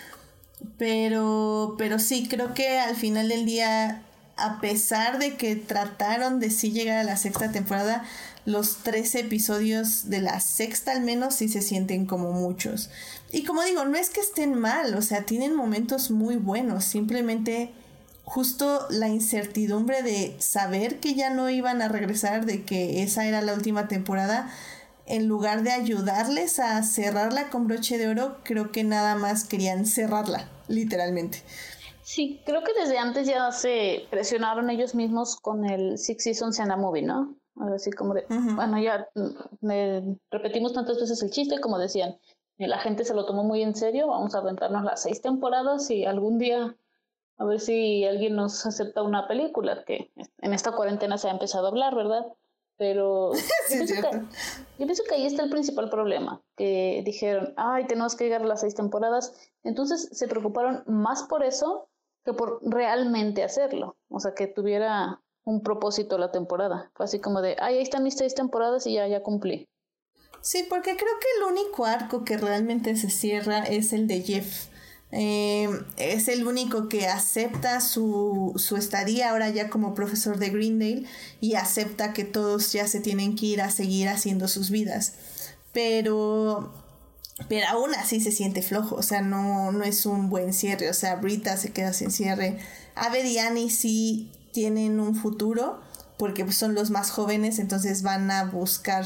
Pero, pero sí, creo que al final del día, a pesar de que trataron de sí llegar a la sexta temporada, los 13 episodios de la sexta al menos sí se sienten como muchos. Y como digo, no es que estén mal, o sea, tienen momentos muy buenos, simplemente justo la incertidumbre de saber que ya no iban a regresar, de que esa era la última temporada, en lugar de ayudarles a cerrarla con broche de oro, creo que nada más querían cerrarla, literalmente. Sí, creo que desde antes ya se presionaron ellos mismos con el Six Seasons and a Movie, ¿no? Así como de, bueno, ya mm, repetimos tantas veces el chiste, como decían, la gente se lo tomó muy en serio, vamos a aventarnos las seis temporadas y algún día a ver si alguien nos acepta una película, que en esta cuarentena se ha empezado a hablar, ¿verdad? Pero yo, pienso que, ahí está el principal problema, que dijeron, ay, tenemos que llegar a las seis temporadas, entonces se preocuparon más por eso que por realmente hacerlo, o sea, que tuviera un propósito la temporada. Así como de, ahí están mis seis temporadas y ya, ya cumplí. Sí, porque creo que el único arco que realmente se cierra es el de Jeff. Eh, es el único que acepta su, su estadía ahora ya como profesor de Greendale y acepta que todos ya se tienen que ir a seguir haciendo sus vidas. Pero pero aún así se siente flojo, o sea, no, no es un buen cierre, o sea, Brita se queda sin cierre. Annie sí tienen un futuro, porque son los más jóvenes, entonces van a buscar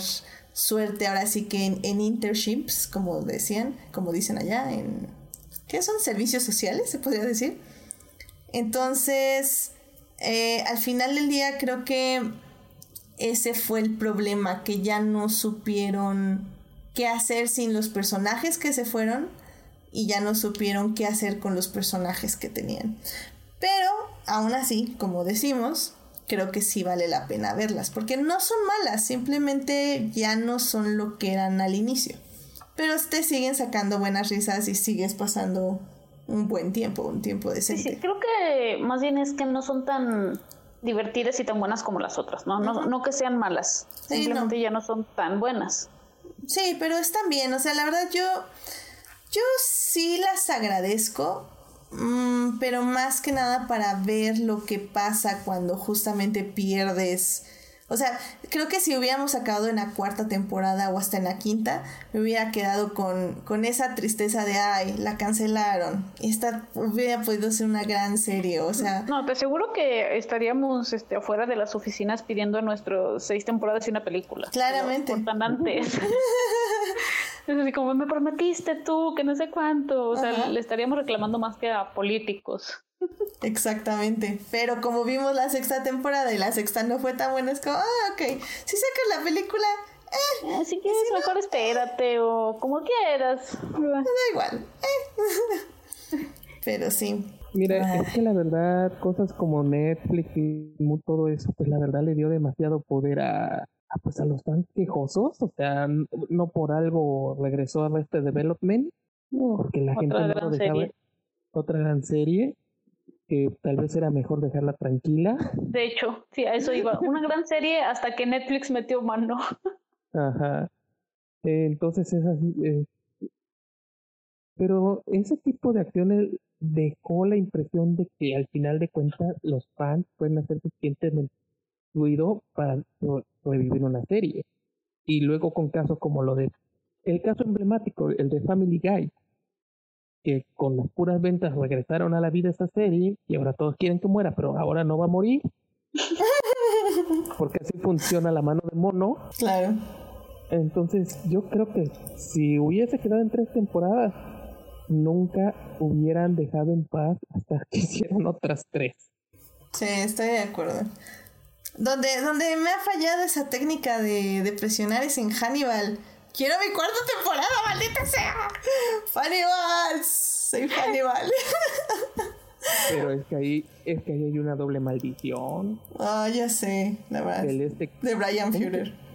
suerte ahora sí que en, internships, como decían, como dicen allá, en... ¿Qué son? Servicios sociales, se podría decir. Entonces, eh, al final del día creo que ese fue el problema, que ya no supieron qué hacer sin los personajes que se fueron y ya no supieron qué hacer con los personajes que tenían. Pero, aún así, como decimos, creo que sí vale la pena verlas, porque no son malas, simplemente ya no son lo que eran al inicio. Pero te siguen sacando buenas risas y sigues pasando un buen tiempo, un tiempo decente. Sí, creo que más bien es que no son tan divertidas y tan buenas como las otras, ¿no? No, que sean malas, simplemente ya no son tan buenas. Sí, pero están bien, o sea, la verdad yo, yo sí las agradezco Mm, pero más que nada para ver lo que pasa cuando justamente pierdes. O sea, creo que si hubiéramos acabado en la cuarta temporada o hasta en la quinta, me hubiera quedado con, con esa tristeza de, ay, la cancelaron. Esta hubiera podido ser una gran serie, o sea... No, te aseguro que estaríamos este, afuera de las oficinas pidiendo nuestros seis temporadas y una película. Claramente. Por, antes. Es así como me prometiste tú, que no sé cuánto. O sea, le estaríamos reclamando más que a políticos. Exactamente. Pero como vimos la sexta temporada y la sexta no fue tan buena, es como, ah, ok. Si sacas la película, eh, eh si quieres, mejor espérate o como quieras. da igual. Eh. Pero sí. Mira, es que la verdad, cosas como Netflix y todo eso, pues la verdad le dio demasiado poder a, Ah, pues a los tan quejosos, o sea, no por algo regresó a este development, porque la gente no lo dejaba. Otra gran serie que tal vez era mejor dejarla tranquila. De hecho, sí, a eso iba. Una gran serie hasta que Netflix metió mano. Ajá. entonces es así. Eh, pero ese tipo de acciones dejó la impresión de que al final de cuentas los fans pueden hacer suficientemente ruido para revivir una serie. Y luego con casos como lo de el caso emblemático, el de Family Guy, que con las puras ventas regresaron a la vida esa serie y ahora todos quieren que muera, pero ahora no va a morir. Porque así funciona la mano de mono. Claro. Entonces, yo creo que si hubiese quedado en tres temporadas, nunca hubieran dejado en paz hasta que hicieran otras tres. Sí, estoy de acuerdo. Donde, donde me ha fallado esa técnica de, de presionar es en Hannibal. Quiero mi cuarta temporada, maldita sea. Hannibal, soy Hannibal. Pero es que ahí, es que ahí hay una doble maldición. Ah, ya sé, la verdad. Este de Brian Fuller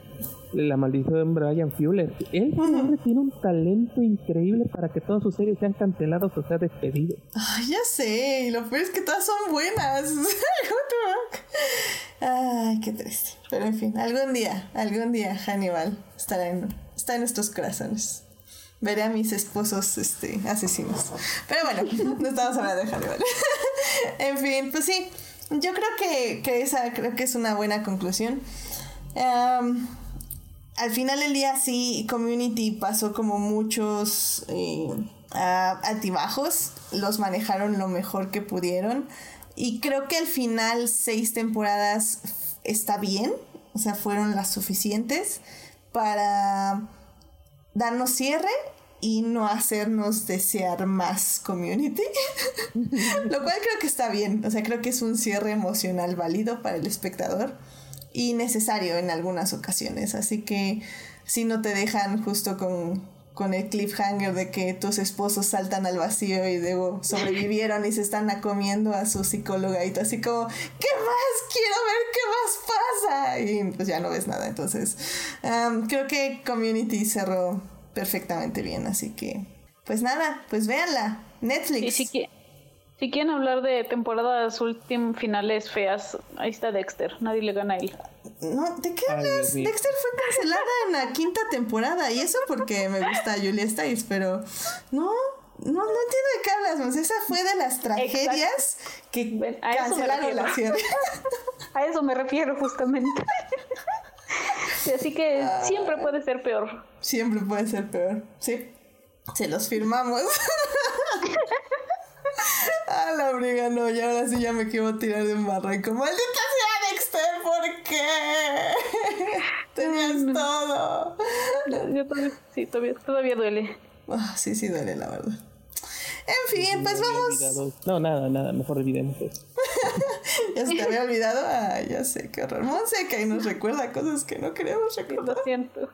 la maldición de Brian Fuller. Él tiene un talento increíble para que todas sus series sean canceladas o sean despedidas. Ay, ya sé, y lo peor es que todas son buenas. Ay, qué triste. Pero en fin, algún día, algún día Hannibal estará en, está en nuestros corazones. Veré a mis esposos este, asesinos. Pero bueno, no estamos hablando de Hannibal. en fin, pues sí, yo creo que, que esa creo que es una buena conclusión al final del día sí, Community pasó como muchos eh, altibajos, los manejaron lo mejor que pudieron y creo que al final seis temporadas está bien, o sea, fueron las suficientes para darnos cierre y no hacernos desear más community. Lo cual creo que está bien. O sea, creo que es un cierre emocional válido para el espectador y necesario en algunas ocasiones. Así que si no te dejan justo con, con el cliffhanger de que tus esposos saltan al vacío y luego sobrevivieron y se están comiendo a su psicóloga y tú así como, ¿qué más? Quiero ver qué más pasa. Y pues ya no ves nada. Entonces, creo que Community cerró perfectamente bien. Así que, pues nada, pues véanla. Netflix. Y si, si quieren hablar de temporadas últimas finales feas, ahí está Dexter, nadie le gana a él. No, ¿de qué hablas? Dexter fue cancelada en la quinta temporada y eso porque me gusta Julia Stiles, pero no, No, no entiendo de qué hablas, Monse. Esa fue de las tragedias que a cancelaron la serie. a eso me refiero justamente. Así que siempre puede ser peor. Siempre puede ser peor, sí. Se los firmamos. La briga, no, y ahora sí ya me quiero tirar de un barranco. ¡Maldita sea Dexter! ¿Por qué? Tenías mm. todo. Yo todavía, sí, todavía, todavía duele. Ah, sí, sí duele, la verdad. En fin, pues vamos. No, nada, nada, mejor olvidemos eso. ya se te había olvidado. Ah, ya sé, qué horror. Monse que ahí nos recuerda cosas que no queremos recordar. Lo siento.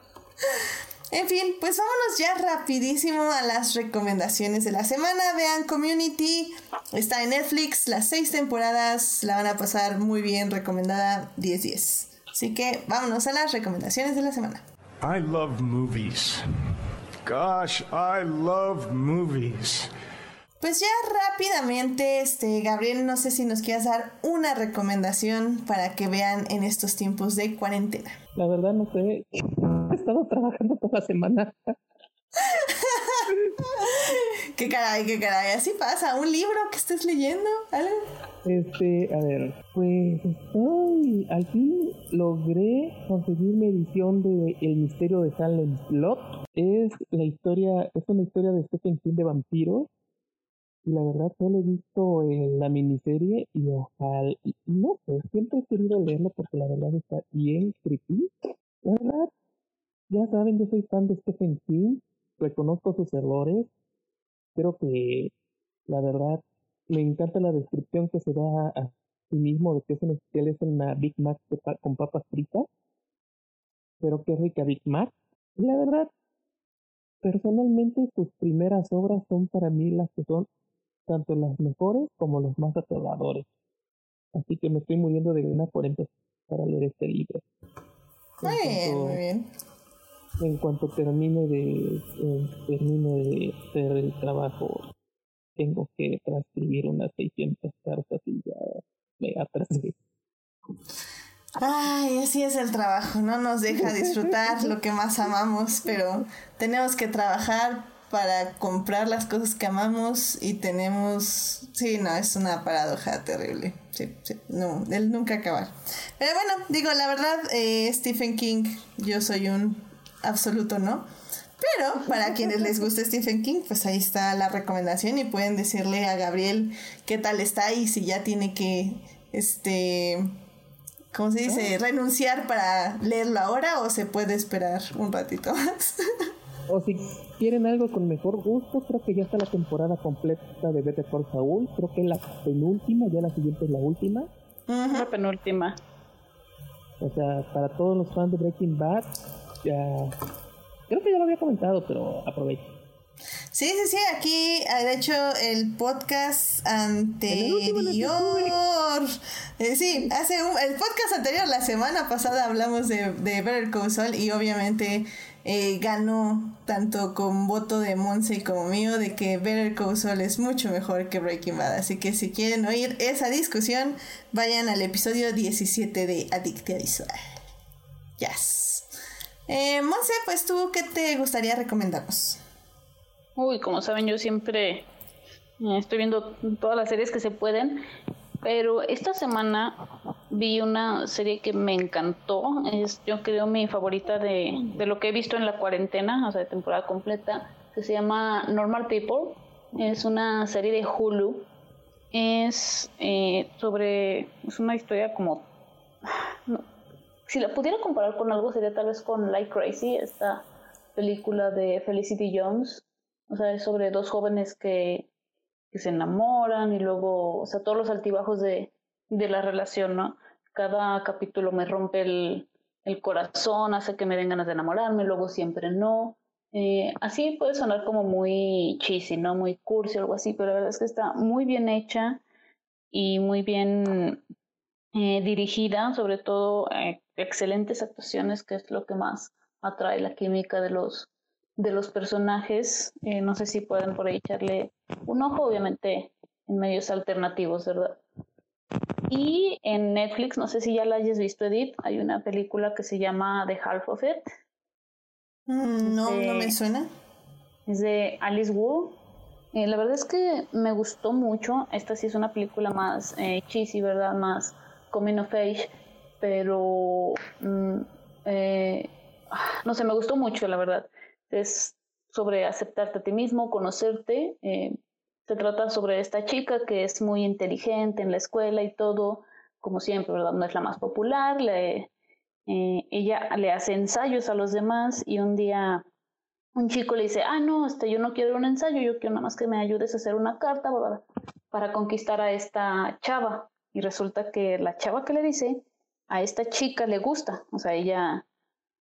En fin, pues vámonos ya rapidísimo a las recomendaciones de la semana. Vean Community, está en Netflix, las seis temporadas la van a pasar muy bien, recomendada 10-10. Así que vámonos a las recomendaciones de la semana. I love movies. Gosh, I love movies. Pues ya rápidamente, este, Gabriel, no sé si nos quieras dar una recomendación para que vean en estos tiempos de cuarentena. La verdad no sé, he estado trabajando toda la semana. qué caray, qué caray, así pasa. ¿Un libro que estés leyendo? ¿Algo? Este, a ver, pues estoy, al fin logré conseguir mi edición de El misterio de Salem Slot. Es la historia, es una historia de Stephen King de vampiros y la verdad solo he visto en la miniserie y ojalá, no sé, siempre he querido leerlo porque la verdad está bien creepy. La verdad, ya saben, yo soy fan de Stephen King, reconozco sus errores, creo que la verdad me encanta la descripción que se da a sí mismo de que es, él es una Big Mac con papas fritas, pero qué rica Big Mac. La verdad, personalmente sus primeras obras son para mí las que son tanto las mejores como los más aterradores. Así que me estoy muriendo de una por para leer este libro. Muy bien, muy bien. En cuanto termine de, eh, termine de hacer el trabajo, tengo que transcribir unas 600 cartas y ya me atrasé. Ay, así es el trabajo, no nos deja disfrutar lo que más amamos, pero tenemos que trabajar para comprar las cosas que amamos y tenemos... Sí, no, es una paradoja terrible. Sí, sí, no, él nunca acabar. Pero bueno, digo, la verdad, eh, Stephen King, yo soy un absoluto no. Pero para quienes les guste Stephen King, pues ahí está la recomendación y pueden decirle a Gabriel qué tal está y si ya tiene que, este, ¿cómo se dice? Renunciar para leerlo ahora o se puede esperar un ratito más. O si quieren algo con mejor gusto, creo que ya está la temporada completa de Better Call Saul. Creo que es la penúltima, ya la siguiente es la última. La penúltima. O sea, para todos los fans de Breaking Bad, ya. Creo que ya lo había comentado, pero aprovecho. Sí, sí, sí, aquí, ah, de hecho, el podcast anterior. Eh, sí, hace un, el podcast anterior, la semana pasada, hablamos de, de Better Call Saul y obviamente eh, ganó tanto con voto de Monse como mío de que Better Call Saul es mucho mejor que Breaking Bad. Así que si quieren oír esa discusión, vayan al episodio 17 de Adictia Visual. Yes. Eh, Monse, pues tú, ¿qué te gustaría recomendarnos? Uy, como saben, yo siempre eh, estoy viendo todas las series que se pueden. Pero esta semana vi una serie que me encantó. Es, yo creo, mi favorita de, de lo que he visto en la cuarentena, o sea, de temporada completa, que se llama Normal People. Es una serie de Hulu. Es eh, sobre. Es una historia como. si la pudiera comparar con algo, sería tal vez con Like Crazy, esta película de Felicity Jones. O sea, es sobre dos jóvenes que que se enamoran y luego, o sea, todos los altibajos de, de la relación, ¿no? Cada capítulo me rompe el, el corazón, hace que me den ganas de enamorarme, luego siempre no. Eh, así puede sonar como muy cheesy, ¿no? Muy cursi o algo así, pero la verdad es que está muy bien hecha y muy bien eh, dirigida, sobre todo eh, excelentes actuaciones, que es lo que más atrae la química de los, de los personajes. Eh, no sé si pueden por ahí echarle un ojo, obviamente en medios alternativos, ¿verdad? Y en Netflix, no sé si ya la hayas visto, Edith, hay una película que se llama The Half of It. Mm, no, no me suena. Es de Alice Wu. Eh, la verdad es que me gustó mucho. Esta sí es una película más eh, cheesy, ¿verdad? Más coming of age. Pero, mm, eh, no sé, me gustó mucho, la verdad. Es sobre aceptarte a ti mismo, conocerte. Eh, se trata sobre esta chica que es muy inteligente en la escuela y todo, como siempre, ¿verdad? No es la más popular. Eh, ella le hace ensayos a los demás y un día un chico le dice, ah, no, este, yo no quiero un ensayo, yo quiero nada más que me ayudes a hacer una carta para conquistar a esta chava. Y resulta que la chava que le dice, a esta chica le gusta, o sea, ella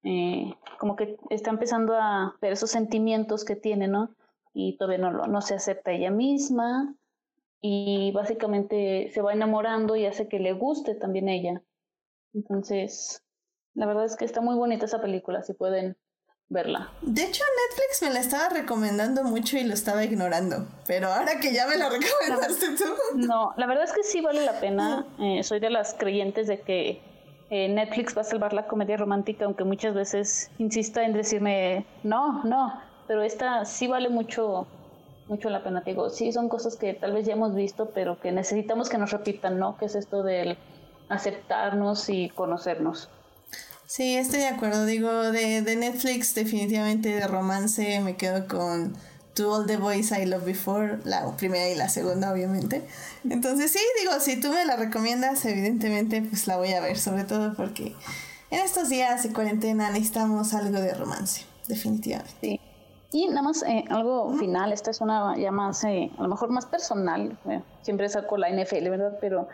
eh, como que está empezando a ver esos sentimientos que tiene, ¿no? Y todavía no, no se acepta ella misma y básicamente se va enamorando y hace que le guste también ella. Entonces, la verdad es que está muy bonita esa película, si pueden verla. De hecho, Netflix me la estaba recomendando mucho y lo estaba ignorando. Pero ahora que ya me la recomendaste tú. No, la verdad es que sí vale la pena. Eh, soy de las creyentes de que eh, Netflix va a salvar la comedia romántica, aunque muchas veces insista en decirme no, no. Pero esta sí vale mucho, mucho la pena. Digo, sí son cosas que tal vez ya hemos visto, pero que necesitamos que nos repitan, ¿no? Que es esto del aceptarnos y conocernos. Sí, estoy de acuerdo. Digo, de, de Netflix, definitivamente de romance me quedo con To All the Boys I Love Before, la primera y la segunda, obviamente. Entonces, sí, digo, si tú me la recomiendas, evidentemente, pues la voy a ver, sobre todo porque en estos días de cuarentena necesitamos algo de romance, definitivamente. Sí. Y nada más eh, algo final, esta es una ya más, eh, a lo mejor más personal, eh, siempre saco la NFL, ¿verdad? Pero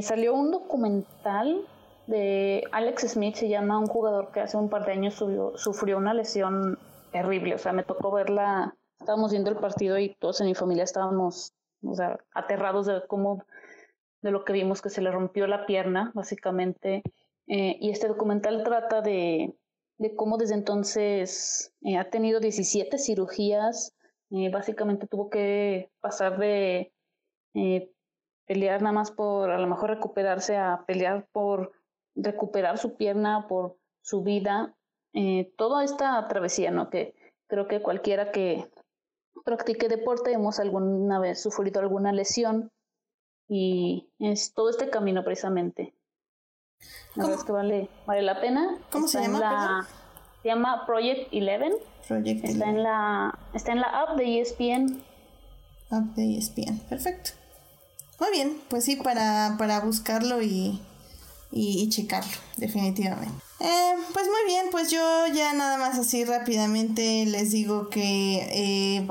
salió un documental de Alex Smith, se llama un jugador que hace un par de años sufrió una lesión terrible, o sea, me tocó verla, estábamos viendo el partido y todos en mi familia estábamos, o sea, aterrados de cómo, de lo que vimos que se le rompió la pierna, básicamente, eh, y este documental trata de, de cómo desde entonces eh, ha tenido 17 cirugías, eh, básicamente tuvo que pasar de pelear nada más por a lo mejor recuperarse a pelear por recuperar su pierna, por su vida, toda esta travesía, ¿no? Que creo que cualquiera que practique deporte hemos alguna vez sufrido alguna lesión y es todo este camino precisamente. La verdad es que vale, vale la pena. ¿Cómo se llama? se llama Project Eleven. Project está en la está en la app de ESPN. App de ESPN, perfecto. Muy bien, pues sí, para, para buscarlo y, y, checarlo, definitivamente. Eh, pues muy bien, pues yo ya nada más así rápidamente les digo que eh,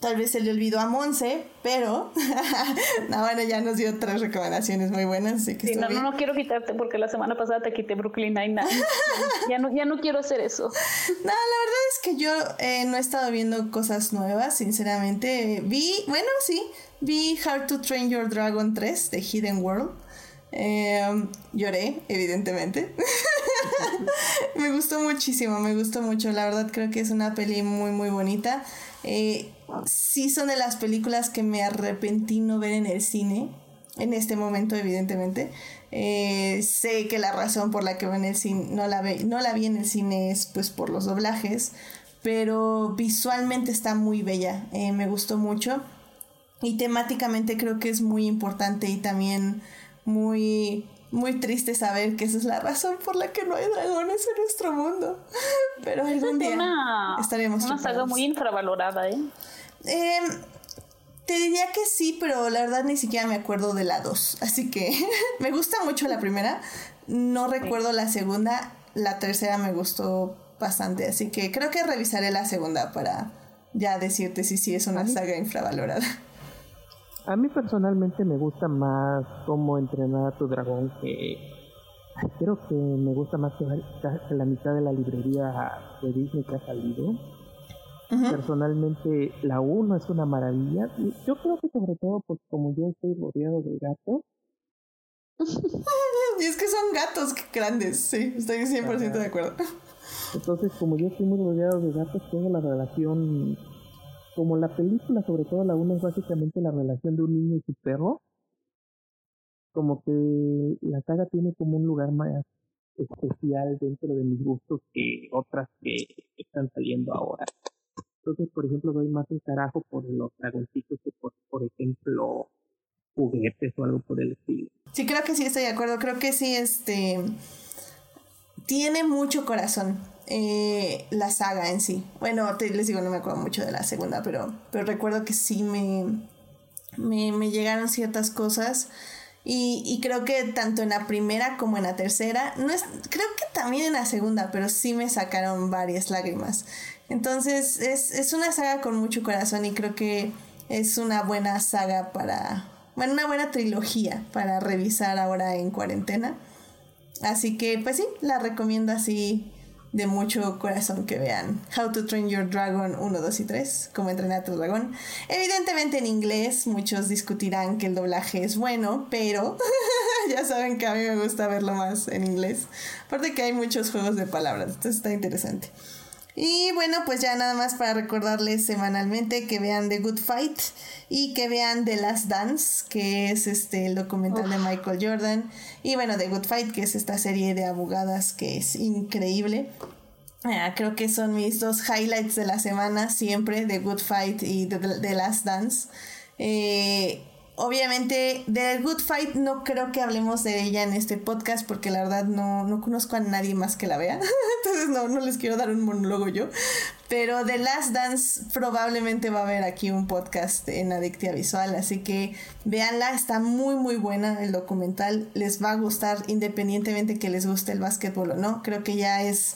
tal vez se le olvidó a Monse, pero no, bueno, ya nos dio tres recomendaciones muy buenas. Así que no, no, no quiero quitarte porque la semana pasada te quité Brooklyn Nine-Nine. ya, no, ya no quiero hacer eso. No, la verdad es que yo eh, no he estado viendo cosas nuevas, sinceramente. Vi, bueno, sí, vi How to Train Your Dragon 3 de Hidden World. Em, lloré, evidentemente. me gustó muchísimo, me gustó mucho. La verdad creo que es una peli muy, muy bonita. Eh, sí son de las películas que me arrepentí no ver en el cine. En este momento, evidentemente. Eh, sé que la razón por la que no, la no la vi en el cine es pues por los doblajes. Pero visualmente está muy bella. Eh, me gustó mucho. Y temáticamente creo que es muy importante y también muy, muy triste saber que esa es la razón por la que no hay dragones en nuestro mundo. Pero algún día una, estaremos Una saga muy infravalorada, ¿eh? Em, te diría que sí, pero la verdad ni siquiera me acuerdo de la 2. Así que me gusta mucho la primera. No recuerdo la segunda. La tercera me gustó bastante. Así que creo que revisaré la segunda para ya decirte si sí es una saga infravalorada. A mí personalmente me gusta más cómo entrenar a tu dragón que creo que me gusta más que la, mitad de la librería de Disney que ha salido. Personalmente la 1 es una maravilla. Yo creo que sobre todo pues como yo estoy rodeado de gatos. y es que son gatos grandes, sí, estoy 100% de acuerdo. Entonces como yo estoy muy rodeado de gatos, tengo la relación como la película, sobre todo la 1, es básicamente la relación de un niño y su perro, como que la saga tiene como un lugar más especial dentro de mis gustos que otras que están saliendo ahora. entonces, por ejemplo, doy más el carajo por los dragoncitos que por, por ejemplo, juguetes o algo por el estilo. Sí, creo que sí estoy de acuerdo. Creo que sí, este. Tiene mucho corazón eh, la saga en sí. Bueno, te, les digo, no me acuerdo mucho de la segunda, pero, pero recuerdo que sí me, me, me llegaron ciertas cosas. Y, y, creo que tanto en la primera como en la tercera, no es, creo que también en la segunda, pero sí me sacaron varias lágrimas. Entonces es, es una saga con mucho corazón y creo que es una buena saga para, bueno, una buena trilogía para revisar ahora en cuarentena. Así que, pues sí, la recomiendo así de mucho corazón que vean How to Train Your Dragon 1, 2 y 3, como entrenar a tu dragón. Evidentemente en inglés muchos discutirán que el doblaje es bueno, pero ya saben que a mí me gusta verlo más en inglés. Aparte que hay muchos juegos de palabras, entonces está interesante. Y bueno, pues ya nada más para recordarles semanalmente que vean The Good Fight y que vean The Last Dance, que es este el documental de Michael Jordan. Y bueno, The Good Fight, que es esta serie de abogadas que es increíble. Ah, creo que son mis dos highlights de la semana siempre, The Good Fight y The, Last Dance. Eh, obviamente, The Good Fight no creo que hablemos de ella en este podcast porque la verdad no, no conozco a nadie más que la vea. Entonces no, no les quiero dar un monólogo yo. Pero The Last Dance probablemente va a haber aquí un podcast en Adictia Visual. Así que véanla, está muy muy buena el documental. Les va a gustar independientemente que les guste el básquetbol o no. Creo que ya es...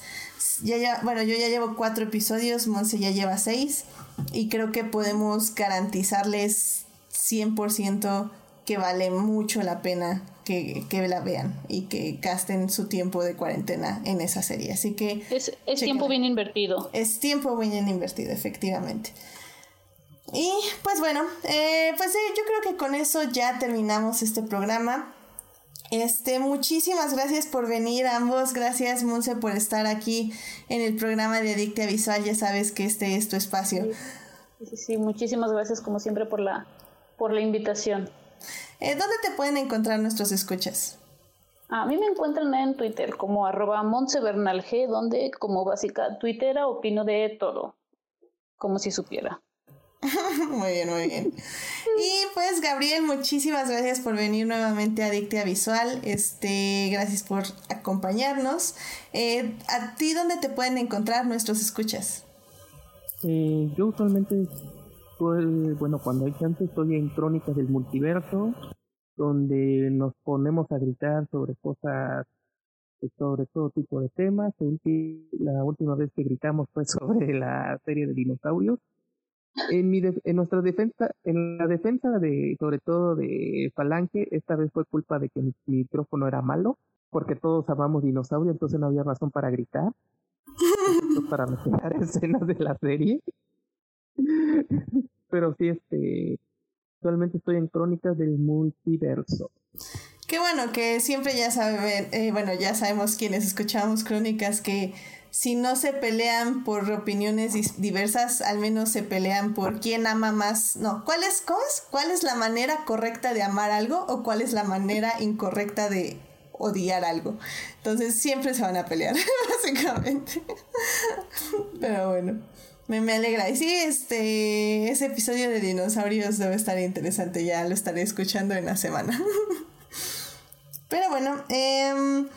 Ya, ya, bueno, yo ya llevo cuatro episodios, Monse ya lleva seis. Y creo que podemos garantizarles 100% que vale mucho la pena que, que, la vean y que gasten su tiempo de cuarentena en esa serie. Así que... Es, es tiempo bien invertido. Es tiempo bien invertido, efectivamente. Y pues bueno, eh, pues eh, yo creo que con eso ya terminamos este programa. Este, muchísimas gracias por venir ambos. Gracias, Monse, por estar aquí en el programa de Adictia Visual. Ya sabes que este es tu espacio. sí, sí, muchísimas gracias como siempre por la, por la invitación. Eh, ¿Dónde te pueden encontrar nuestros escuchas? A mí me encuentran en Twitter como arroba G, donde como básica twittera opino de todo, como si supiera. muy bien, muy bien. Y pues Gabriel, muchísimas gracias por venir nuevamente a Dictia Visual. Este, gracias por acompañarnos. Eh, ¿A ti dónde te pueden encontrar nuestros escuchas? Eh, yo bueno, cuando hay chance estoy en Crónicas del Multiverso, donde nos ponemos a gritar sobre cosas, sobre todo tipo de temas. La última vez que gritamos fue sobre la serie de dinosaurios. En, mi en nuestra defensa, en la defensa de, sobre todo de Falange, esta vez fue culpa de que mi, micrófono era malo, porque todos amamos dinosaurios, entonces no había razón para gritar, para mejorar escenas de la serie. Pero sí, este, actualmente estoy en Crónicas del Multiverso. Qué bueno que siempre ya saben, eh, bueno, ya sabemos quienes escuchamos crónicas que si no se pelean por opiniones diversas, al menos se pelean por quién ama más. No, ¿cuál es, ¿Cuál es la manera correcta de amar algo o cuál es la manera incorrecta de odiar algo? Entonces siempre se van a pelear, básicamente. Pero bueno. Me, me, alegra. Y sí, este, ese episodio de dinosaurios debe estar interesante. Ya lo estaré escuchando en la semana. Pero bueno, em,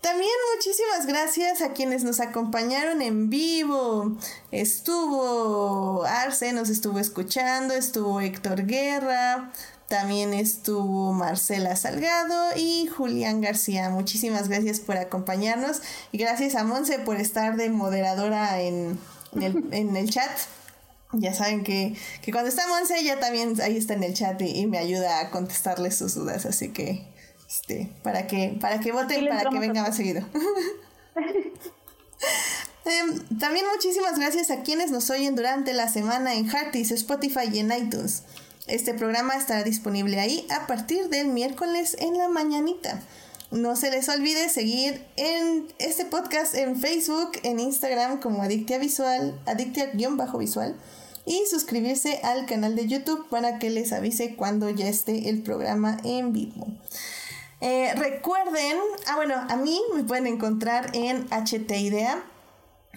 también muchísimas gracias a quienes nos acompañaron en vivo. Estuvo Arce, nos estuvo escuchando, estuvo Héctor Guerra, también estuvo Marcela Salgado y Julián García. Muchísimas gracias por acompañarnos y gracias a Monse por estar de moderadora en en el, en el chat. Ya saben que, que cuando está Monse, ella también ahí está en el chat y, me ayuda a contestarles sus dudas. Así que, este, para que, para que voten, para que venga más seguido. Em, también muchísimas gracias a quienes nos oyen durante la semana en Heartis, Spotify y en iTunes. Este programa estará disponible ahí a partir del miércoles en la mañanita. No se les olvide seguir en este podcast en Facebook, en Instagram como Adictia Visual, Adictia-visual y suscribirse al canal de YouTube para que les avise cuando ya esté el programa en vivo. Eh, recuerden, ah bueno, a mí me pueden encontrar en HT Idea.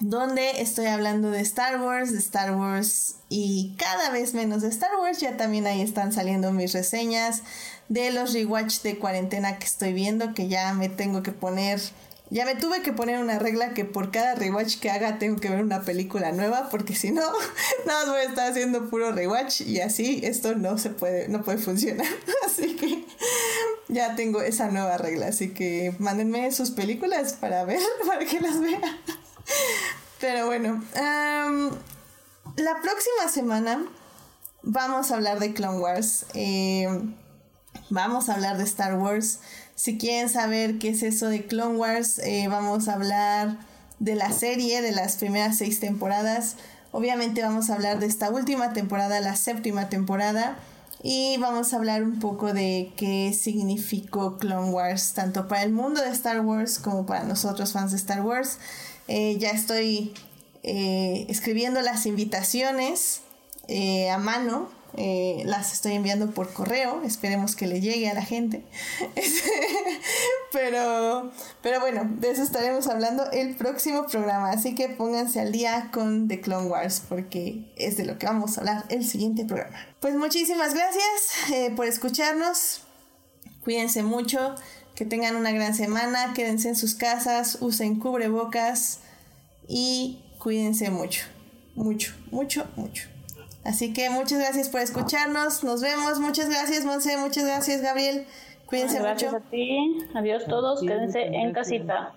donde estoy hablando de Star Wars, de Star Wars y cada vez menos de Star Wars. Ya también ahí están saliendo mis reseñas de los rewatch de cuarentena que estoy viendo, que ya me tengo que poner ya me tuve que poner una regla que por cada rewatch que haga tengo que ver una película nueva, porque si no, nada más voy a estar haciendo puro rewatch y así esto no se puede, no puede funcionar. Así que ya tengo esa nueva regla. Así que mándenme sus películas para ver, para que las vea. Pero bueno, la próxima semana vamos a hablar de Clone Wars. Eh, vamos a hablar de Star Wars. Si quieren saber qué es eso de Clone Wars, eh, vamos a hablar de la serie, de las primeras seis temporadas. Obviamente vamos a hablar de esta última temporada, la séptima temporada. Y vamos a hablar un poco de qué significó Clone Wars, tanto para el mundo de Star Wars como para nosotros fans de Star Wars. Eh, ya estoy eh, escribiendo las invitaciones a mano eh, las estoy enviando por correo, esperemos que le llegue a la gente. pero, pero bueno, de eso estaremos hablando el próximo programa, así que pónganse al día con The Clone Wars porque es de lo que vamos a hablar el siguiente programa. Pues muchísimas gracias eh, por escucharnos, cuídense mucho, que tengan una gran semana, quédense en sus casas, usen cubrebocas y cuídense mucho, mucho, mucho, mucho. Así que muchas gracias por escucharnos. Nos vemos. Muchas gracias, Monse. Muchas gracias, Gabriel. Cuídense mucho. Gracias a ti. Adiós todos. Quédense en casita.